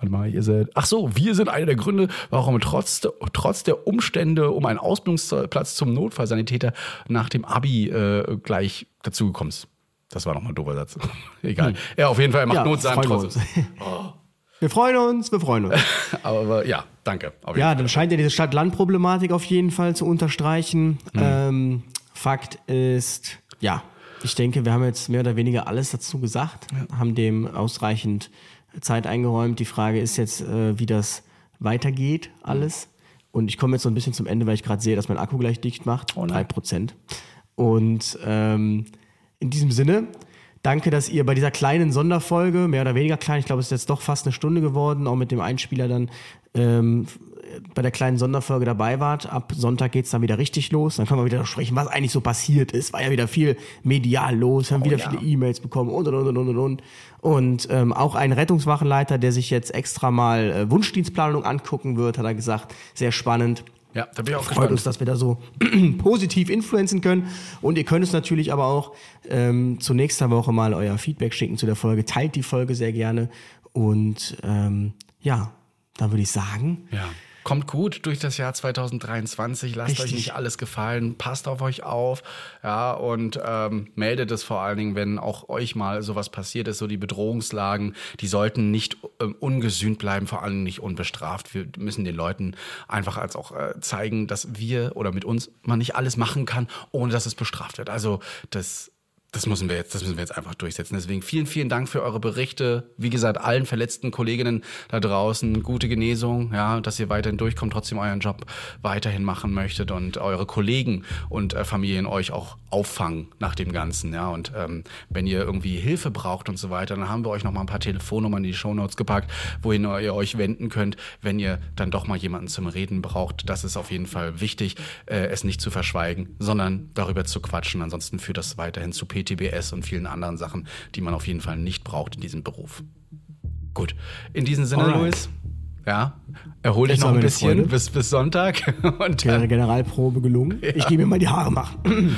Warte mal, ihr seid. Ach so, wir sind einer der Gründe, warum trotz, trotz der Umstände um einen Ausbildungsplatz zum Notfallsanitäter nach dem Abi äh, gleich dazugekommen ist. Das war nochmal ein doofer Satz. Egal. Hm. Ja, auf jeden Fall, er macht ja, Notsan trotzdem. Oh. Wir freuen uns, wir freuen uns. Aber ja, danke. ja, dann scheint ja diese Stadt-Land-Problematik auf jeden Fall zu unterstreichen. Mhm. Ähm, Fakt ist, ja, ich denke, wir haben jetzt mehr oder weniger alles dazu gesagt, ja. haben dem ausreichend Zeit eingeräumt. Die Frage ist jetzt, äh, wie das weitergeht, alles. Und ich komme jetzt so ein bisschen zum Ende, weil ich gerade sehe, dass mein Akku gleich dicht macht. Oh drei Prozent. Und ähm, in diesem Sinne Danke, dass ihr bei dieser kleinen Sonderfolge, mehr oder weniger klein, ich glaube, es ist jetzt doch fast eine Stunde geworden, auch mit dem Einspieler dann ähm, bei der kleinen Sonderfolge dabei wart. Ab Sonntag geht's dann wieder richtig los. Dann können wir wieder sprechen, was eigentlich so passiert ist. War ja wieder viel medial los, haben oh, wieder ja. viele E-Mails bekommen und und und und und und. Und ähm, auch ein Rettungswachenleiter, der sich jetzt extra mal äh, Wunschdienstplanung angucken wird, hat er gesagt, sehr spannend. Ja, da bin ich auch Freut gespannt. uns, dass wir da so positiv influenzen können. Und ihr könnt uns natürlich aber auch ähm, zu nächster Woche mal euer Feedback schicken zu der Folge. Teilt die Folge sehr gerne. Und ähm, ja, dann würde ich sagen, ja. Kommt gut durch das Jahr 2023, lasst Richtig. euch nicht alles gefallen, passt auf euch auf, ja, und ähm, meldet es vor allen Dingen, wenn auch euch mal sowas passiert ist, so die Bedrohungslagen, die sollten nicht ähm, ungesühnt bleiben, vor allem nicht unbestraft. Wir müssen den Leuten einfach als auch äh, zeigen, dass wir oder mit uns man nicht alles machen kann, ohne dass es bestraft wird. Also das das müssen wir jetzt, das müssen wir jetzt einfach durchsetzen. Deswegen vielen, vielen Dank für eure Berichte. Wie gesagt, allen verletzten Kolleginnen da draußen gute Genesung, ja, dass ihr weiterhin durchkommt, trotzdem euren Job weiterhin machen möchtet und eure Kollegen und äh, Familien euch auch auffangen nach dem Ganzen, ja. Und ähm, wenn ihr irgendwie Hilfe braucht und so weiter, dann haben wir euch noch mal ein paar Telefonnummern in die Shownotes gepackt, wohin ihr euch wenden könnt, wenn ihr dann doch mal jemanden zum Reden braucht. Das ist auf jeden Fall wichtig, äh, es nicht zu verschweigen, sondern darüber zu quatschen. Ansonsten führt das weiterhin zu PTBS und vielen anderen Sachen, die man auf jeden Fall nicht braucht in diesem Beruf. Gut, in diesem Sinne, Alright. Luis, ja, erhol dich noch ein bisschen bis, bis Sonntag. Und dann, Generalprobe gelungen. Ja. Ich gehe mir mal die Haare machen.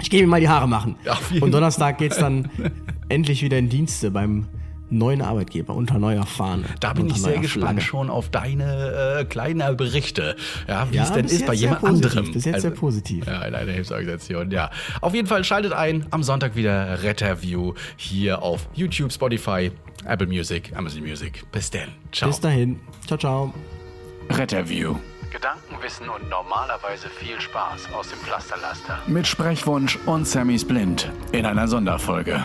Ich gehe mir mal die Haare machen. Und Donnerstag geht es dann endlich wieder in Dienste beim neuen Arbeitgeber unter neuer Fahne. Da bin ich sehr gespannt schon auf deine äh, kleinen Berichte, ja, wie ja, es denn ist bei jemand positiv, anderem. Bis jetzt also, sehr positiv. Ja, in einer Hilfsorganisation, ja. Auf jeden Fall schaltet ein am Sonntag wieder Retterview hier auf YouTube, Spotify, Apple Music, Amazon Music. Bis dann. Ciao. Bis dahin. Ciao, ciao. Retterview. Gedankenwissen und normalerweise viel Spaß aus dem Pflasterlaster. Mit Sprechwunsch und Sammys Blind in einer Sonderfolge.